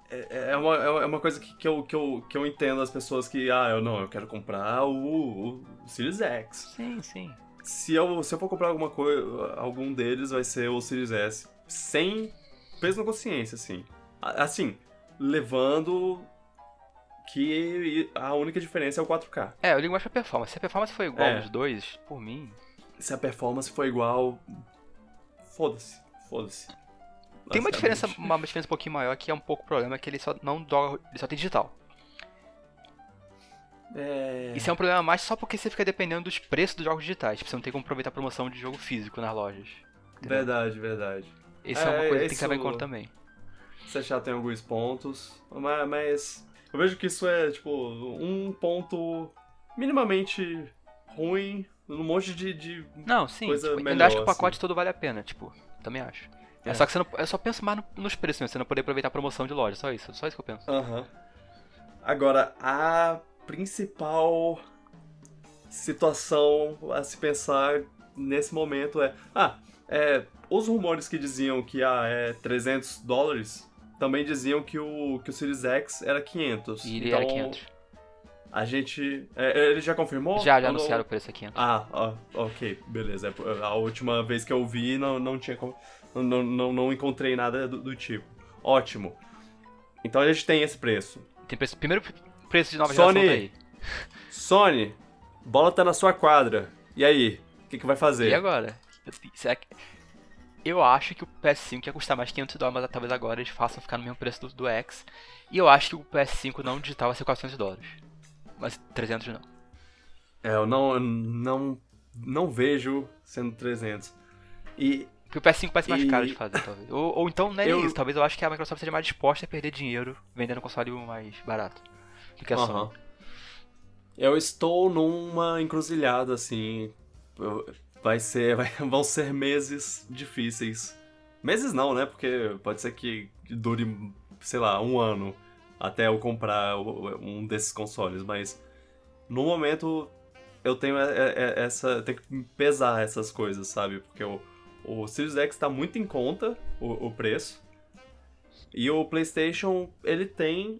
É, é uma, é uma coisa que, que, eu, que, eu, que eu entendo as pessoas que, ah, eu não, eu quero comprar o, o Series X. Sim, sim. Se eu, se eu for comprar alguma coisa, algum deles vai ser o Series S. Sem peso na consciência, assim. Assim, levando que a única diferença é o 4K. É, eu ligo mais pra performance. Se a performance for igual É. aos dois, por mim. Se a performance for igual, foda-se, foda-se. Tem uma diferença, uma diferença um pouquinho maior que é um pouco o problema, que ele só não doga, ele só tem digital. É... Isso é um problema mais só porque você fica dependendo dos preços dos jogos digitais. Tipo, você não tem como aproveitar a promoção de jogo físico nas lojas. entendeu? Verdade, verdade. Isso é, uma É, coisa que tem que levar em conta também. Você já tem alguns pontos, mas, mas eu vejo que isso é, tipo, um ponto minimamente ruim num monte de... de... Não, sim. Coisa Tipo, ainda melhor, acho que o pacote assim. todo vale a pena, tipo, também acho. É, É. só que você não, eu só penso mais no- nos preços mesmo, você não poder aproveitar a promoção de loja, só isso, só isso que eu penso. Aham. Agora, a principal situação a se pensar nesse momento é... Ah, é, os rumores que diziam que ah, é 300 dólares também diziam que o, que o Series X era 500. E ele então, era 500. A gente... é, ele já confirmou? Já, já anunciaram o preço a 500. Ah, ó, ok, beleza. É, A última vez que eu vi não, não tinha. Não, não, não encontrei nada do, do tipo. Ótimo. Então a gente tem esse preço. Tem preço, primeiro preço de nova Sony! geração daí. Sony, bola tá na sua quadra. E aí? O que, que vai fazer? E agora? Eu- Será que... Eu acho que o PS5 ia custar mais 500 dólares, mas talvez agora eles façam ficar no mesmo preço do, do X. E eu acho que o PS5 não digital vai ser 400 dólares. Mas 300 não. É, eu não, eu não, não vejo sendo 300. E Porque o PS5 parece mais E- caro de fazer, talvez. Ou, ou então não é Eu- isso. Talvez eu acho que a Microsoft seja mais disposta a perder dinheiro vendendo um console mais barato do que a Sony. Eu estou numa encruzilhada, assim. Vai ser, vai- vão ser meses difíceis. Meses não, né? Porque pode ser que dure, sei lá, um ano até eu comprar o- um desses consoles, mas no momento eu tenho é- é- é- essa, tenho que pesar essas coisas, sabe? Porque o, o Series X tá muito em conta o, o preço. E o PlayStation, ele tem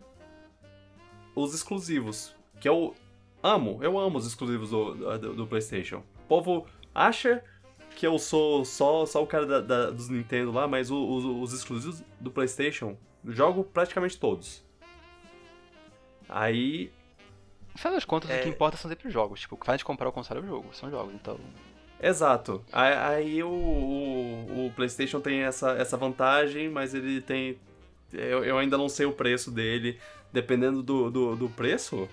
os exclusivos, que eu amo, eu amo os exclusivos do, do, do PlayStation. O povo acha que eu sou só, só o cara da- da- dos Nintendo lá, mas o- os, os exclusivos do PlayStation, jogo praticamente todos. Aí, final das contas, É. o que importa são sempre os jogos. Tipo, o que faz de comprar o console é o jogo, são jogos, então. exato. Aí, aí o, o, o PlayStation tem essa, essa vantagem, mas ele tem. Eu, eu ainda não sei o preço dele. Dependendo do, do, do preço,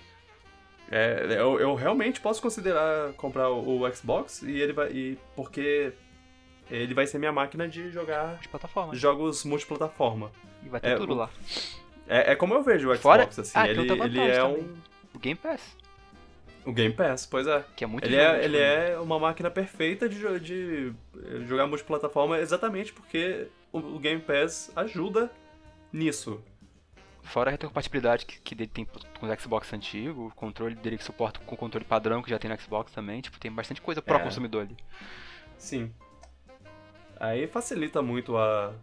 é, eu, eu realmente posso considerar comprar o, o Xbox e ele vai. E, porque ele vai ser minha máquina de jogar De plataforma. jogos multiplataforma. E vai ter é, tudo lá. É, é como eu vejo o Xbox, Fora- assim. Ah, tem ele, outra ele é também. um. O Game Pass, O Game Pass, pois é. que é muito Ele é, ele tipo, é uma máquina perfeita de, de eh, jogar multiplataforma exatamente porque o, o Game Pass ajuda nisso. Fora a retrocompatibilidade que, que ele tem com o Xbox antigo, o controle dele que suporta com o controle padrão que já tem no Xbox também, tipo, tem bastante coisa pro É. consumidor ali. Sim. Aí facilita muito a,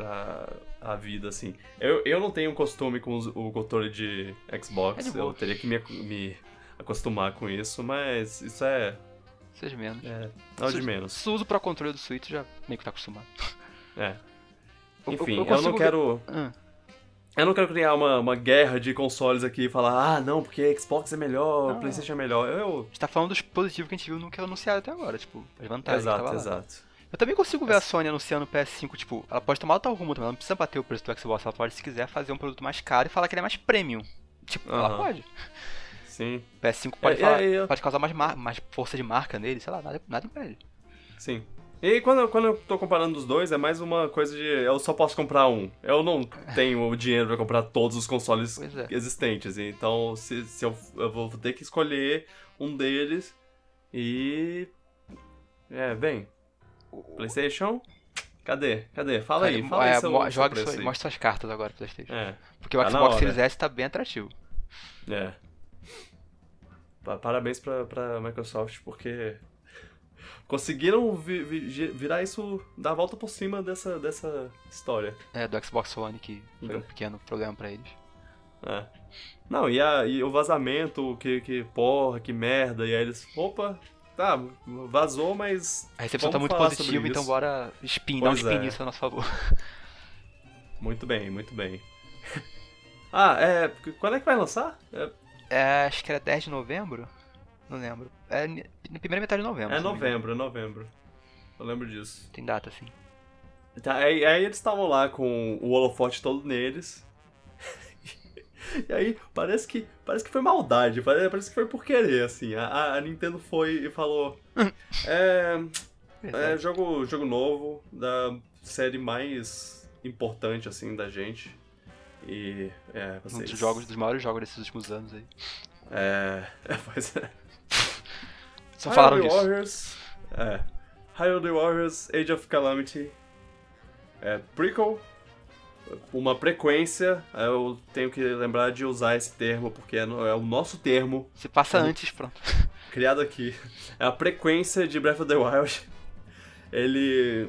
a, a vida, assim. Eu, eu não tenho costume com os- o controle de Xbox, É eu teria que me, me acostumar com isso, mas isso é, Seja menos. é não de menos. Se usa pro controle do Switch, já meio que tá acostumado. É. Eu- Enfim, eu eu, consigo não ver- quero. Ah, Eu não quero criar uma, uma guerra de consoles aqui e falar, ah, não, porque Xbox é melhor, Não. PlayStation é melhor. Eu. a gente tá falando dos positivos que a gente viu no que é anunciado até agora, tipo, as vantagens Exato, exato. Eu também consigo ver a Sony anunciando o PS5, tipo, ela pode tomar tal rumo também, ela não precisa bater o preço do Xbox, ela pode, se quiser, fazer um produto mais caro e falar que ele é mais premium. Tipo, ela Aham. pode. Sim, O PS5 pode, É, falar- é, é. pode causar mais, mais força de marca nele, sei lá, nada, nada impede. sim. E quando, eu- quando eu tô comparando os dois, é mais uma coisa de eu só posso comprar um. Eu não tenho o dinheiro pra comprar todos os consoles é. existentes. Então, se, se eu, eu vou ter que escolher um deles e. É, bem. PlayStation? Cadê? Cadê? Fala aí, fala aí É, seu, mo- seu joga aí. mostra suas cartas agora, PlayStation. É, Porque o tá Xbox. Series S tá bem atrativo. é. Pa- Parabéns pra, pra Microsoft, porque conseguiram vi- vi- virar isso, dar a volta por cima dessa, dessa história. É, do Xbox One, que foi um Então. pequeno problema pra eles. É. Não, e, a, e o vazamento, que, que porra, que merda, e aí eles, opa, tá, vazou, mas A recepção tá muito positiva, então bora spin, dar um spin é. nisso a nosso favor. muito bem, muito bem. ah, é, quando é que vai lançar? É, É, acho que era 10 de novembro? Não lembro. É na primeira metade de novembro. é novembro, é novembro. Eu lembro disso. Tem data, assim. Tá, aí, aí eles estavam lá com o holofote todo neles. e aí, parece que, parece que foi maldade, parece, parece que foi por querer, assim. A, a Nintendo foi e falou: É. É jogo, jogo novo, da série mais importante, assim, da gente. E. É, Um vocês. dos jogos, dos maiores jogos desses últimos anos aí. É. é pois é. Só falaram disso. Warriors. É. Hyrule Warriors Age of Calamity. É. Prequel. Uma frequência. Eu tenho que lembrar de usar esse termo, porque é, é o nosso termo Se passa Uhum. antes, pronto. criado aqui. É a frequência de Breath of the Wild. Ele.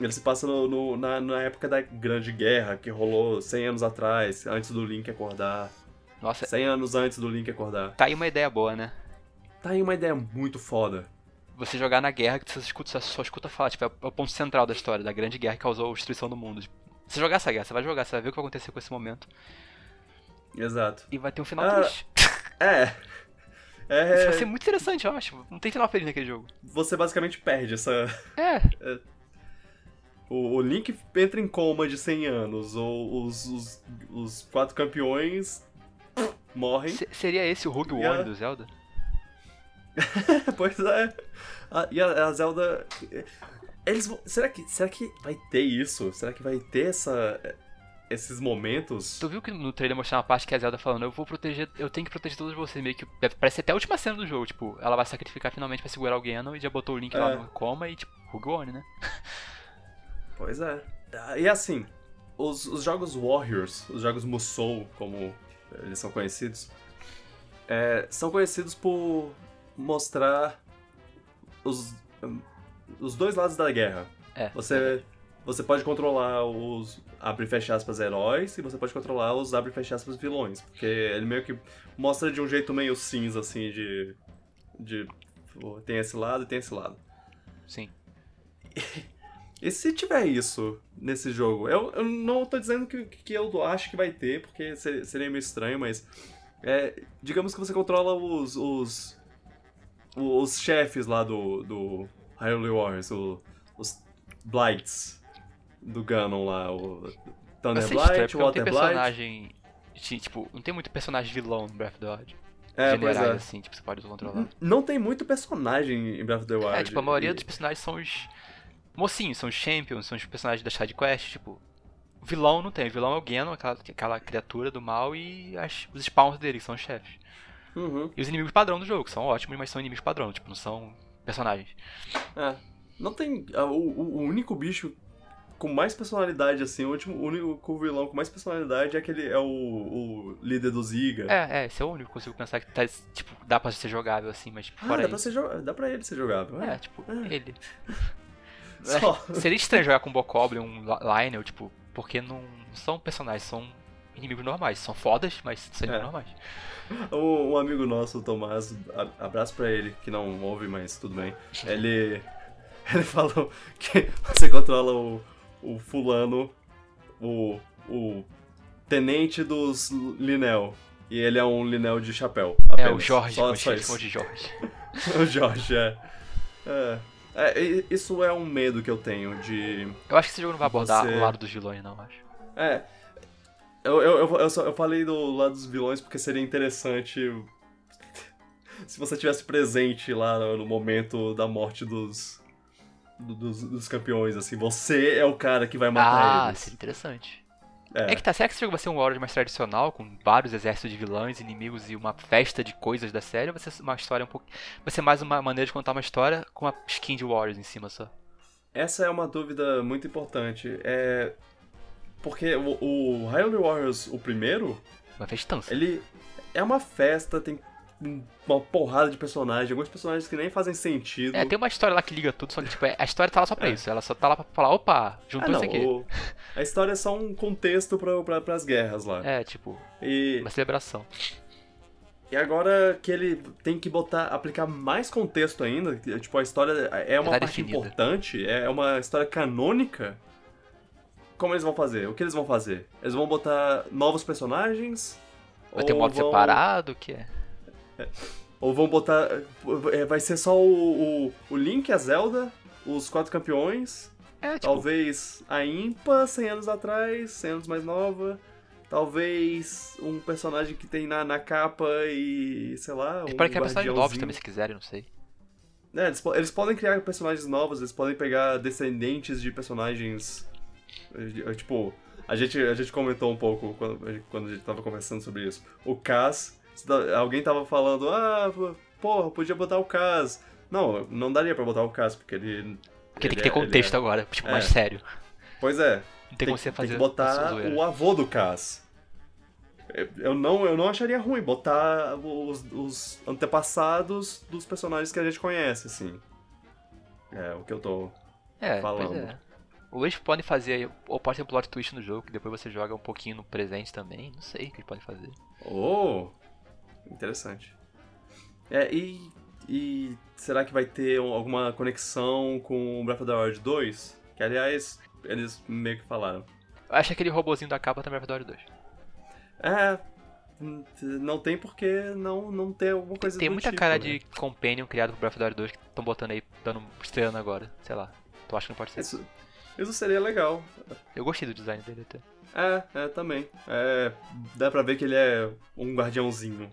Ele se passa no, no- na, na época da Grande Guerra, que rolou 100 anos atrás, antes do Link acordar. Nossa, 100 anos antes do Link acordar. tá aí uma ideia boa, né? Tá aí uma ideia muito foda. Você jogar na guerra que você escuta, você só escuta falar, tipo, é o ponto central da história, da grande guerra que causou a destruição do mundo. Você jogar essa guerra, você vai jogar, você vai ver o que vai acontecer com esse momento. Exato. E vai ter um final Ah, triste. É. Isso É. vai ser muito interessante, eu acho. Não tem final feliz naquele jogo. Você basicamente perde essa. É, O, o Link entra em coma de 100 anos. Ou os, os, os quatro campeões morrem. se- seria esse o Rogue E a- One do Zelda? pois é. A- e a, a Zelda. Eles vão. Será que, será que vai ter isso? Será que vai ter essa. esses momentos. Tu viu que no trailer mostrou uma parte que a Zelda falando, eu vou proteger, eu tenho que proteger todos vocês, meio que parece até a última cena do jogo, tipo, ela vai sacrificar finalmente pra segurar o Ganon e já botou o Link É. lá no coma e tipo, Rogue One, né? Pois é. Ah, E assim, os, os jogos Warriors, os jogos Musou, como eles são conhecidos, é, são conhecidos por mostrar os, os dois lados da guerra. É. Você, você pode controlar os abre e fecha aspas heróis e você pode controlar os abre e fecha aspas vilões. Porque ele meio que mostra de um jeito meio cinza, assim, de. de tem esse lado e tem esse lado. Sim. E se tiver isso nesse jogo? Eu, eu não tô dizendo que, que eu acho que vai ter, porque ser- seria meio estranho, mas. é, digamos que você controla os. os, os chefes lá do. do Hyrule Warriors, o- os Blights do Ganon lá, o Thunder estranho, Blight, porque não tem Water Blight. personagem. Tipo, não tem muito personagem vilão no Breath of the Wild. É, Generais, é. assim, tipo, você pode controlar. Não tem muito personagem em Breath of the Wild. É, tipo, a maioria E- dos personagens são os mocinhos, são os champions, são os personagens da side quest, tipo. Vilão não tem, vilão é o Ganon, aquela, aquela criatura do mal e as- os spawns dele, que são os chefes. Uhum. E os inimigos padrão do jogo, que são ótimos, mas são inimigos padrão, tipo, não são personagens. É. Não tem. O, o- único bicho com mais personalidade, assim, o último o único vilão com mais personalidade é aquele. É o, o líder do Ziga. É, é, esse é o único que eu consigo pensar que tá, tipo, dá pra ser jogável assim, mas tipo, Ah, fora dá pra, ser dá pra ele ser jogável. É, É. tipo, É. ele. Só. Seria estranho jogar com Bokoblin, um Li- Lionel, tipo, porque não são personagens, são inimigos normais. São fodas, mas são inimigos É. normais. Um, um amigo nosso, o Tomás, abraço pra ele, que não ouve, mas tudo bem. Ele. Ele falou que você controla o, o fulano, o, o tenente dos Linel. E ele é um Linel de chapéu. É, Apenas. o Jorge, Só, só isso. de Jorge. O Jorge, é. É. É, isso é um medo que eu tenho de. Eu acho que esse jogo não vai abordar Você- o lado dos vilões, não, acho. É. Eu, eu, eu, eu, só- eu falei do lado dos vilões porque seria interessante se você tivesse presente lá no, momento da morte dos, do- dos. dos campeões, assim. Você é o cara que vai matar Ah, eles. seria interessante. É. É que tá, será que jogo vai ser um Warriors mais tradicional, com vários exércitos de vilões, inimigos e uma festa de coisas da série? Ou vai ser uma história um pouco. Vai ser mais uma maneira de contar uma história com uma skin de Warriors em cima só? Essa é uma dúvida muito importante. É. Porque o, o Hyrule Warriors, o primeiro, Uma festança. Ele é uma festa, tem uma porrada de personagens, alguns personagens que nem fazem sentido. É, tem uma história lá que liga tudo, só que tipo, a história tá lá só pra É. isso. Ela só tá lá pra falar, opa, juntou não, isso aqui. o- a história é só um contexto pra, pra, pras guerras lá. É, tipo, E, uma celebração. e agora que ele tem que botar, aplicar mais contexto ainda, tipo, a história é uma tá parte definida. importante, é uma história canônica. Como eles vão fazer? O que eles vão fazer? Eles vão botar novos personagens? Vai ter um modo vão- separado, o que é? Ou vão botar. é, Vai ser só o, o, o Link, a Zelda, os quatro campeões, É, tipo, talvez a Impa 100 anos atrás, 100 anos mais nova. Talvez um personagem que tem na, na capa e. sei lá. eles um podem criar personagens novos também, se quiserem, não sei. É, eles, eles podem criar personagens novos, eles podem pegar descendentes de personagens. Tipo, a gente, a gente comentou um pouco quando, a gente- quando a gente tava conversando sobre isso. O tá- alguém tava falando, ah, porra, podia botar o Cass. Não, não daria pra botar o Cass, porque ele. Porque tem ele que ter é- contexto é- agora, tipo, É. mais sério. Pois é, Não tem, tem, como você tem fazer que botar o avô do Cass. Eu- Eu não, eu não acharia ruim botar os, os antepassados dos personagens que a gente conhece, assim. É o que eu tô É, falando. pois é. Ou eles podem fazer, ou pode ter um plot twist no jogo, que depois você joga um pouquinho no presente também, não sei o que eles podem fazer. Oh, interessante. É, e, e será que vai ter um- alguma conexão com o Breath of the Wild 2? Que, aliás, eles meio que falaram. Acho que aquele robozinho da capa também é Breath of the Wild 2. É, não tem porque não, não ter alguma coisa Tem muita tipo, cara né? de companion criado pro Breath of the Wild 2 que estão botando aí, dando, estreando agora, sei lá. Tu acha que não pode ser? Isso, isso seria legal. Eu gostei do design dele até. É, é, também. É, dá pra ver que ele é um guardiãozinho.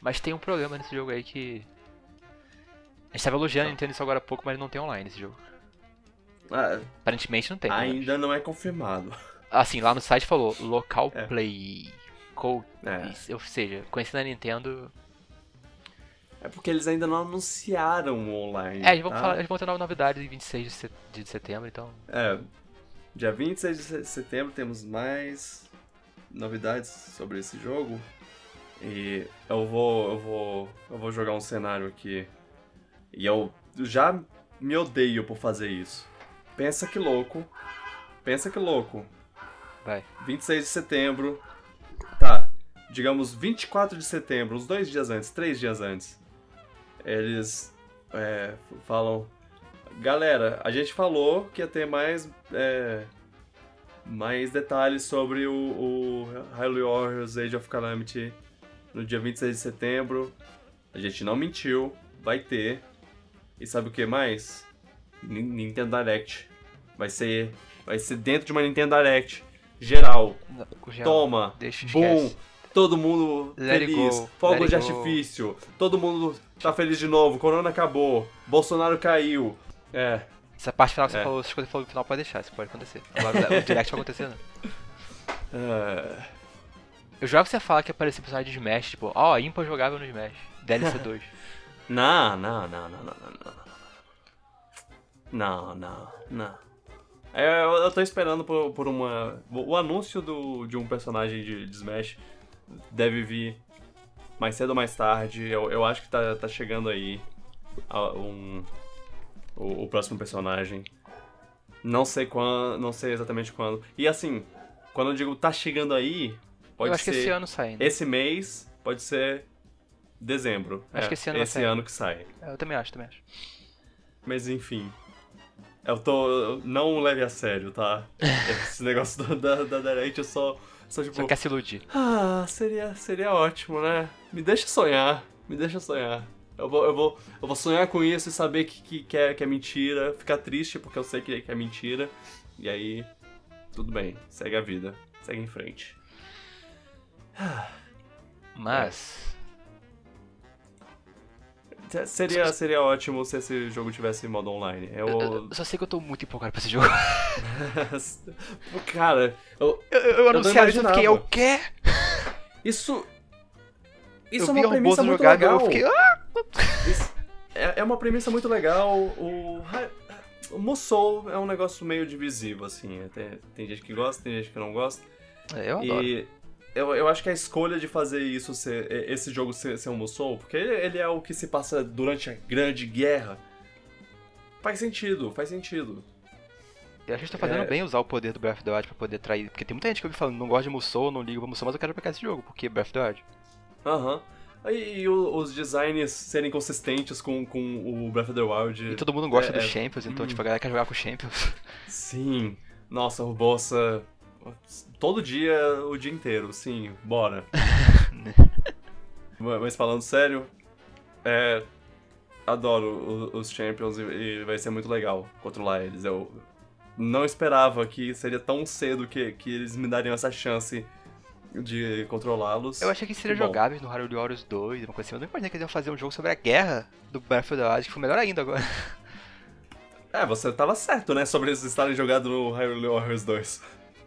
Mas tem um problema nesse jogo aí que. A gente tava elogiando a Nintendo isso agora há pouco, mas não tem online esse jogo. Ah, Aparentemente não tem. menos. ainda não é confirmado. Assim, lá no site falou local É. play. Co É. Ou seja, conhecendo a Nintendo. É porque eles ainda não anunciaram o online. É, eles vão, tá? falar, eles vão ter nova novidade em 26 de, set- de setembro, então. É, dia 26 de se- setembro temos mais novidades sobre esse jogo. E eu vou, eu vou, eu vou jogar um cenário aqui. E eu já me odeio por fazer isso. Pensa que louco. Pensa que louco. Vai. 26 de setembro. Tá. Digamos 24 de setembro, uns dois dias antes, três dias antes. Eles é, falam. Galera, a gente falou que ia ter mais. é, mais detalhes sobre o, o Hyrule Warriors Age of Calamity no dia 26 de setembro. A gente não mentiu, vai ter. E sabe o que mais? Nin- Nintendo Direct. Vai ser, vai ser dentro de uma Nintendo Direct geral. Já- Toma, Deixa, boom, esquece. Todo mundo Let feliz, go, fogos let de artifício, todo mundo tá feliz de novo, Corona acabou, Bolsonaro caiu. É, Essa parte final que É. você falou, essas coisas que falou no final pode deixar, isso pode acontecer. Agora o direct vai acontecer, não. é, Eu jogava que você fala que aparecia personagem de Smash, tipo, ó, ímpar jogável no Smash. DLC 2. Não, não, não, não, não, não, não. Não, não, não. É, eu, eu tô esperando por, por uma. O anúncio do, de um personagem de, de Smash deve vir mais cedo ou mais tarde. Eu, eu acho que tá, tá chegando aí um, o, o próximo personagem. Não sei quando. Não sei exatamente quando. E assim, quando eu digo tá chegando aí, pode eu acho ser que esse ano sai ainda. esse mês, pode ser dezembro. Acho É, que esse ano esse ano que sai. Eu também acho, também acho. Mas enfim. Eu tô. Não leve a sério, tá? Esse negócio do- da, da Direct eu só. Só tipo. Só quer se iludir. Ah, seria, seria ótimo, né? Me deixa sonhar. Me deixa sonhar. Eu vou, eu vou, eu vou sonhar com isso e saber que, que, que, é, que é mentira. Ficar triste porque eu sei que, que é mentira. E aí. Tudo bem. Segue a vida. Segue em frente. Mas. Seria, seria ótimo se esse jogo tivesse modo online. Eu, Eu. eu- só sei que eu tô muito empolgado pra esse jogo. Cara, eu, Eu, eu, anunciaram isso, eu fiquei, o quê? isso. Isso é uma premissa muito jogado legal. eu fiquei, ah! Isso- é, é uma premissa muito legal. O, o Musou é um negócio meio divisivo, assim. Tem, tem gente que gosta, tem gente que não gosta. Eu adoro. E eu, eu acho que a escolha de fazer isso, ser, esse jogo ser, ser um Musou, porque ele, é o que se passa durante a Grande Guerra, faz sentido, faz sentido. Eu acho que tá fazendo É. bem usar o poder do Breath of the Wild pra poder atrair. Porque tem muita gente que eu vi falando, não gosta de Musou, não ligo pra Musou, mas eu quero pegar esse jogo, porque Breath of the Wild. Aham. E, e o- os designs serem consistentes com, com o Breath of the Wild. E todo mundo gosta é, dos é, Champions, então hum. tipo, a galera quer jogar com Champions. Sim. Nossa, o Bolsa. Todo dia, o dia inteiro, sim, bora. Mas falando sério, é. Adoro os Champions e, vai ser muito legal controlar eles. Eu não esperava que seria tão cedo que, que eles me dariam essa chance de controlá-los. Eu achei que seria Bom. jogáveis no Hyrule Warriors 2, uma coisa assim. Eu não imaginei que eles iam fazer um jogo sobre a guerra do the Wild, que foi melhor ainda agora. É, você tava certo, né? Sobre eles estarem jogados no Hyrule Warriors 2.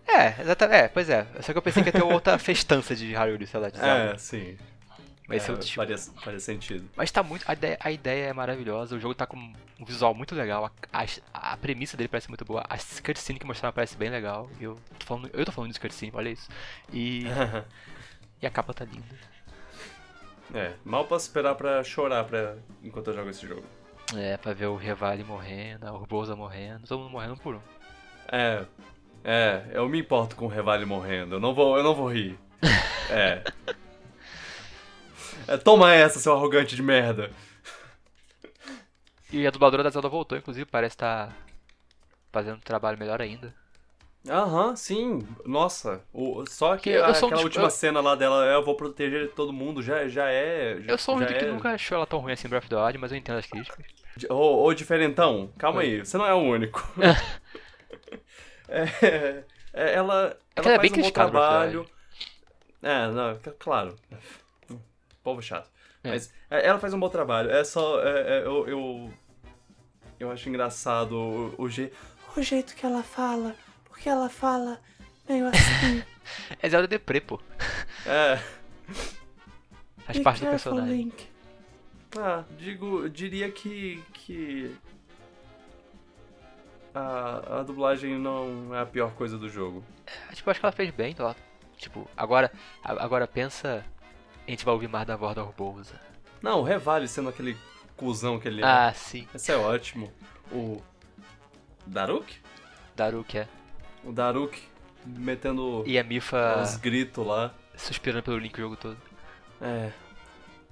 É, exatamente. É, pois é. Só que eu pensei que ia ter outra festança de Hyrule, sei lá, de Zelda. É, sim. Mas é é, tipo. faria, faria sentido. Mas tá muito. A ideia, a ideia é maravilhosa, o jogo tá com um visual muito legal, a, a, a premissa dele parece muito boa, a cutscene que mostraram parece bem legal. Eu tô falando, eu tô falando de cutscene, olha isso. E, e a capa tá linda. É, mal posso esperar pra chorar pra... enquanto eu jogo esse jogo. É, pra ver o Revali morrendo, a Urbosa morrendo, todo mundo morrendo por um. É, é, eu me importo com o Revali morrendo, eu não vou, eu não vou rir. É. É, toma essa, seu arrogante de merda. E a dubladora da Zelda voltou, inclusive, parece estar fazendo um trabalho melhor ainda. Aham, sim, nossa. O, só que a- sou um aquela tipo- última eu- cena lá dela, é, eu vou proteger todo mundo, já, já é... Já, Eu sou um vídeo que é- nunca achou ela tão ruim assim em Breath of the Wild, mas eu entendo as críticas. Ô, ô, diferentão, calma Oi. aí, você não é o único. É, é, ela, É ela ela é faz bem um bom trabalho. É, não, claro. Povo chato. É. Mas é, ela faz um bom trabalho. É só. é, é, eu, eu. eu acho engraçado o, o, je, o jeito que ela fala. Porque ela fala Meio assim. É Zelda Deprê, pô. É. Faz parte do personagem. Link. Ah, digo, diria que. que. A, a dublagem não é a pior coisa do jogo. Tipo, eu acho que ela fez bem, ela, Tipo, agora, agora pensa. A gente vai ouvir mais da voz da Urbosa. Não, o Revale sendo aquele cuzão que ele é. Ah, sim. Esse é ótimo. O. Daruk? Daruk é. O Daruk metendo E a Mifa os gritos lá. suspirando pelo Link o jogo todo. É.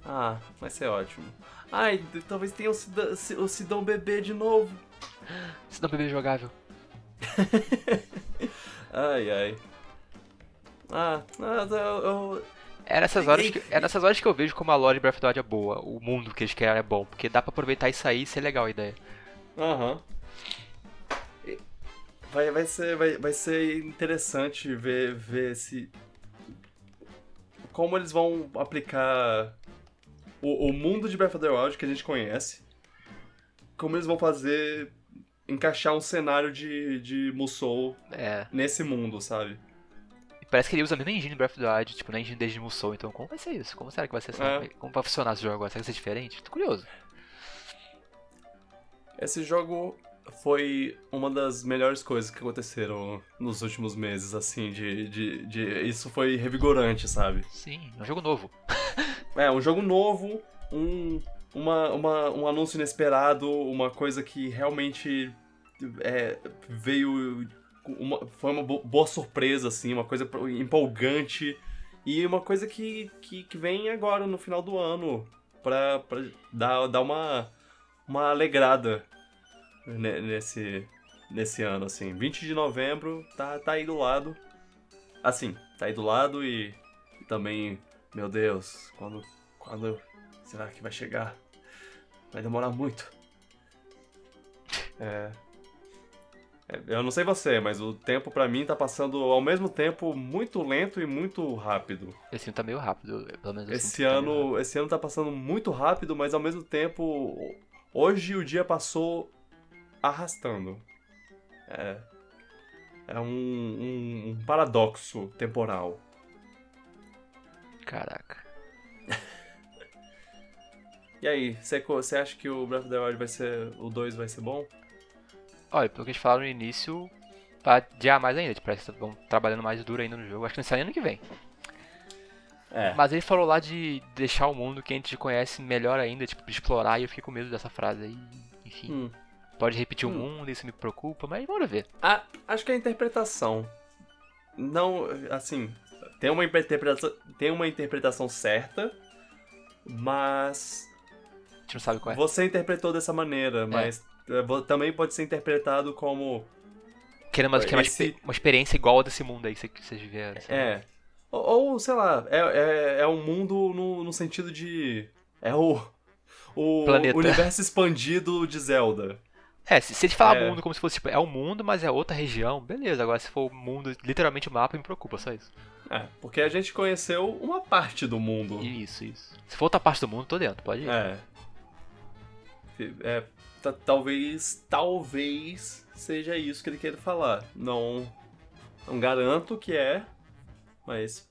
Ah, vai ser ótimo. Ai, talvez tenha o Sidão, o Sidão bebê de novo. Se não bebê jogável. Ai, ai. Ah, eu, eu- É nessas, horas que, é nessas horas que eu vejo como a lore de Breath of the Wild é boa. O mundo que eles querem é bom. Porque dá pra aproveitar isso aí e ser legal a ideia. Aham. E Vai, vai, ser, vai, vai ser interessante ver, ver se. Como eles vão aplicar o, o mundo de Breath of the Wild que a gente conhece. Como eles vão fazer. Encaixar um cenário de, de Musou É. nesse mundo, sabe? Parece que ele usa a mesma engine do Breath of the Wild, tipo, na engine desde Musou. Então, como vai ser isso? Como será que vai ser? É. Como vai funcionar esse jogo agora? Será que vai ser diferente? Tô curioso. Esse jogo foi uma das melhores coisas que aconteceram nos últimos meses, assim, de. de, de isso foi revigorante, sabe? Sim, é um jogo novo. É, um jogo novo, um, uma, uma, um anúncio inesperado, uma coisa que realmente é, veio. Uma, foi uma bo- boa surpresa, assim, uma coisa empolgante. E uma coisa que, que, que vem agora, no final do ano, pra, pra dar, dar uma, uma alegrada ne- nesse, nesse ano, assim. 20 de novembro, tá, tá aí do lado. Assim, tá aí do lado e, e também meu Deus, quando, quando será que vai chegar? Vai demorar muito. É. é, Eu não sei você, mas o tempo pra mim tá passando ao mesmo tempo muito lento e muito rápido. Esse ano tá meio rápido, pelo menos Esse tá ano, esse ano tá passando muito rápido, mas ao mesmo tempo hoje o dia passou arrastando. É, é um, um- um paradoxo temporal. Caraca. E aí, você acha que o Breath of the Wild vai ser. O 2 vai ser bom? Olha, pelo que eles falaram no início, vai adiar mais ainda. Tipo, parece que estão trabalhando mais duro ainda no jogo. Acho que não sai ano que vem. É. Mas ele falou lá de deixar o mundo que a gente conhece melhor ainda, tipo, de explorar, e eu fiquei com medo dessa frase aí. Enfim, Hum. pode repetir o Hum. mundo, isso me preocupa, mas bora ver. Ah, acho que a interpretação. Não, assim, tem uma interpretação, tem uma interpretação certa, mas A gente não sabe qual é. você interpretou dessa maneira, mas é, vo- também pode ser interpretado como Querendo uma, esse- expe- uma experiência igual a desse mundo aí que vocês viveram. assim. é, ou, ou, sei lá, é, é, é um mundo no, no sentido de é o o Planeta. universo expandido de Zelda. É, se, se eles falar É. mundo como se fosse, tipo, é o mundo, mas é outra região, beleza. Agora, se for o mundo, literalmente o mapa, me preocupa, só isso. É, porque a gente conheceu uma parte do mundo. Isso, isso. Se for outra parte do mundo, tô dentro, pode ir. É. É, ta- talvez, talvez seja isso que ele queira falar. Não, não garanto que é, mas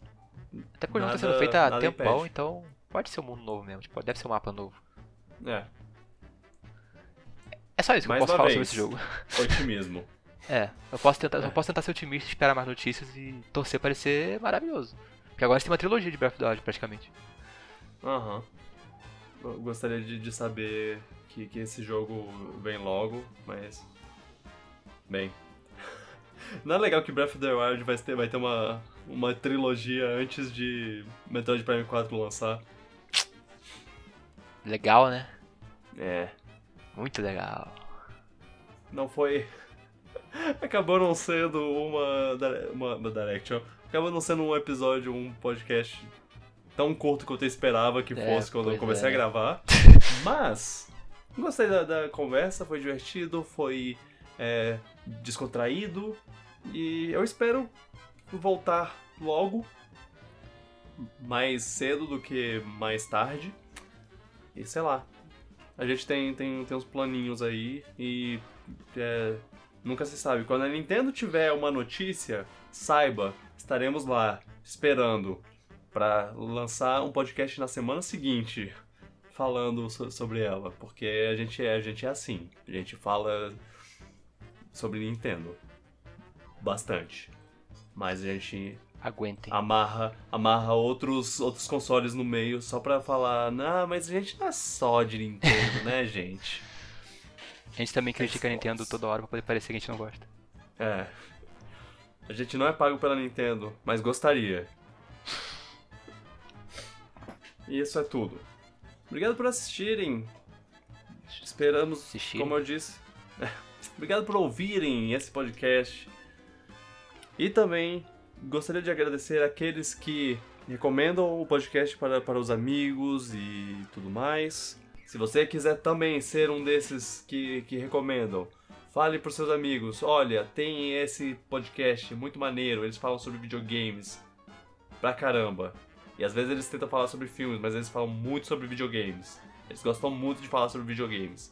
Até porque o jogo tá sendo feito há tempão, impede. então pode ser um mundo novo mesmo, tipo, deve ser um mapa novo. é, É só isso que Mais eu posso falar vez. sobre esse jogo. otimismo. É, eu posso tentar, É. eu posso tentar ser otimista, esperar mais notícias e torcer pra ele ser maravilhoso. Porque agora você tem uma trilogia de Breath of the Wild, praticamente. Aham. Eu gostaria de, de saber que, que esse jogo vem logo, mas. Bem. Não é legal que Breath of the Wild vai ter, vai ter uma, uma trilogia antes de Metroid Prime 4 lançar. Legal, né? É. Muito legal. não foi. Acabou não sendo uma, uma, uma Direction. Acabou não sendo um episódio, um podcast tão curto quanto eu esperava que É, fosse quando eu comecei é. a gravar. Mas, gostei da, da conversa, foi divertido, foi é, descontraído. E eu espero voltar logo. Mais cedo do que mais tarde. E sei lá. A gente tem, tem, tem uns planinhos aí e é, nunca se sabe. Quando a Nintendo tiver uma notícia, saiba, estaremos lá esperando para lançar um podcast na semana seguinte falando so sobre ela, porque a gente é, a gente é assim, a gente fala sobre Nintendo bastante, mas a gente Aguentem. amarra amarra outros outros consoles no meio só pra falar, não, mas a gente não é só de Nintendo, né, gente? A gente também critica a Nintendo toda hora pra poder parecer que a gente não gosta. É. A gente não é pago pela Nintendo, mas gostaria. E isso é tudo. Obrigado por assistirem. Esperamos, como eu disse. Obrigado por ouvirem esse podcast. E também gostaria de agradecer aqueles que recomendam o podcast para, para os amigos e tudo mais. Se você quiser também ser um desses que, que recomendam, fale para seus amigos: olha, tem esse podcast muito maneiro, eles falam sobre videogames pra caramba. E às vezes eles tentam falar sobre filmes, mas eles falam muito sobre videogames. Eles gostam muito de falar sobre videogames.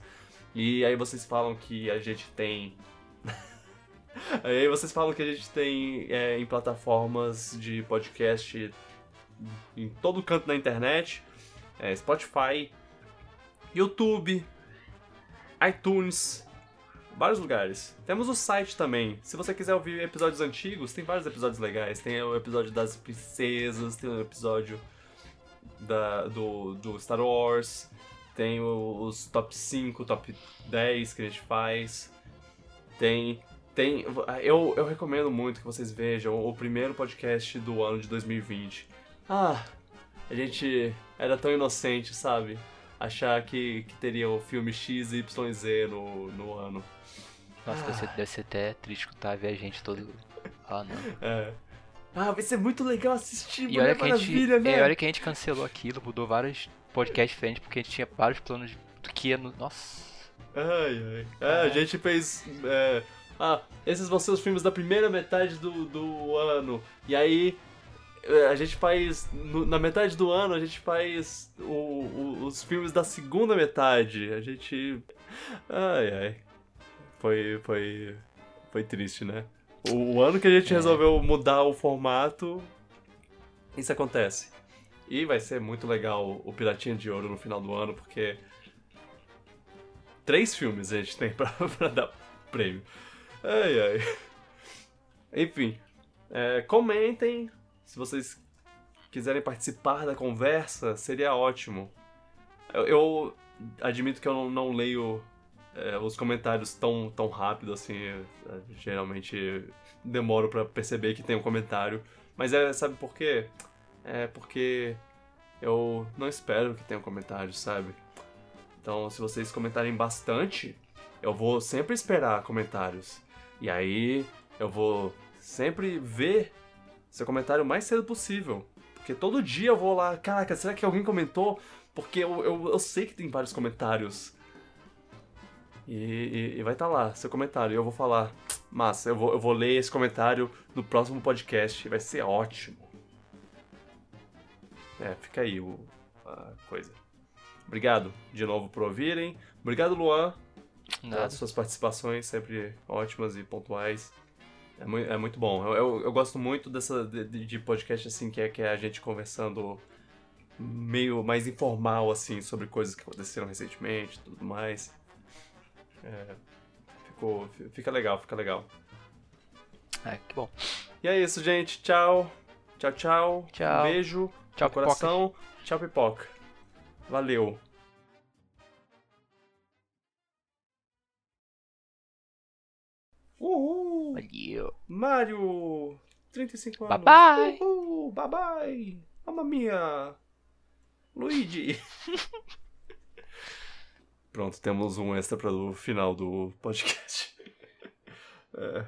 E aí vocês falam que a gente tem. aí vocês falam que a gente tem é, em plataformas de podcast em todo canto da internet. É, Spotify, YouTube, iTunes, vários lugares. Temos o site também. Se você quiser ouvir episódios antigos, tem vários episódios legais. Tem o episódio das princesas, tem o episódio da, do, do Star Wars, tem os top 5, top 10 que a gente faz. Tem. Tem. Eu, eu recomendo muito que vocês vejam o primeiro podcast do ano de 2020. Ah, a gente era tão inocente, sabe? Achar que, que teria o filme X e YZ no, no ano. Nossa, deve, ser, deve ser até triste escutar ver a gente todo. Ah, não. É. Ah, vai ser muito legal assistir, E Mulher olha, que a gente, Maravilha, né? é, olha que a gente cancelou aquilo, mudou vários podcasts diferentes, porque a gente tinha vários planos de- do que ia no. Nossa. Ai, ai. É, a gente fez. é, ah, esses vão ser os filmes da primeira metade do, do ano. E aí. é, A gente faz. no- na metade do ano, a gente faz o- o- os filmes da segunda metade. A gente. Ai, ai. Foi. Foi. Foi triste, né? O, o ano que a gente É. resolveu mudar o formato. Isso acontece. E vai ser muito legal o Piratinha de Ouro no final do ano, porque três filmes a gente tem pra, pra dar prêmio. Ai, ai. Enfim, é, comentem. Se vocês quiserem participar da conversa, seria ótimo. Eu, eu admito que eu não, não leio é, os comentários tão, tão rápido assim. é, geralmente demoro pra perceber que tem um comentário. Mas é, sabe por quê? É porque eu não espero que tenha um comentário, sabe? Então, se vocês comentarem bastante, eu vou sempre esperar comentários. E aí, eu vou sempre ver seu comentário o mais cedo possível. Porque todo dia eu vou lá, caraca, será que alguém comentou? Porque eu, eu, eu sei que tem vários comentários. E, e- e vai estar lá, seu comentário. E eu vou falar, massa, eu vou, eu vou ler esse comentário no próximo podcast. Vai ser ótimo. É, fica aí o, a coisa. Obrigado de novo por ouvirem. Obrigado, Luan, Nada. as suas participações sempre ótimas e pontuais. É, mui- é muito bom. Eu, eu, eu gosto muito dessa de, de- de podcast assim que é, que é a gente conversando meio mais informal assim sobre coisas que aconteceram recentemente, e tudo mais. É, ficou, fi- fica legal, fica legal. É, que bom. E é isso, gente. Tchau. Tchau, tchau. Tchau. Um beijo. Tchau, no coração. Tchau, pipoca. Valeu. Uhul. Valeu. Mario, 35 Bye anos. bye. Uhul, bye bye. Mamma mia. Luigi. Pronto, temos um extra para o final do podcast. É.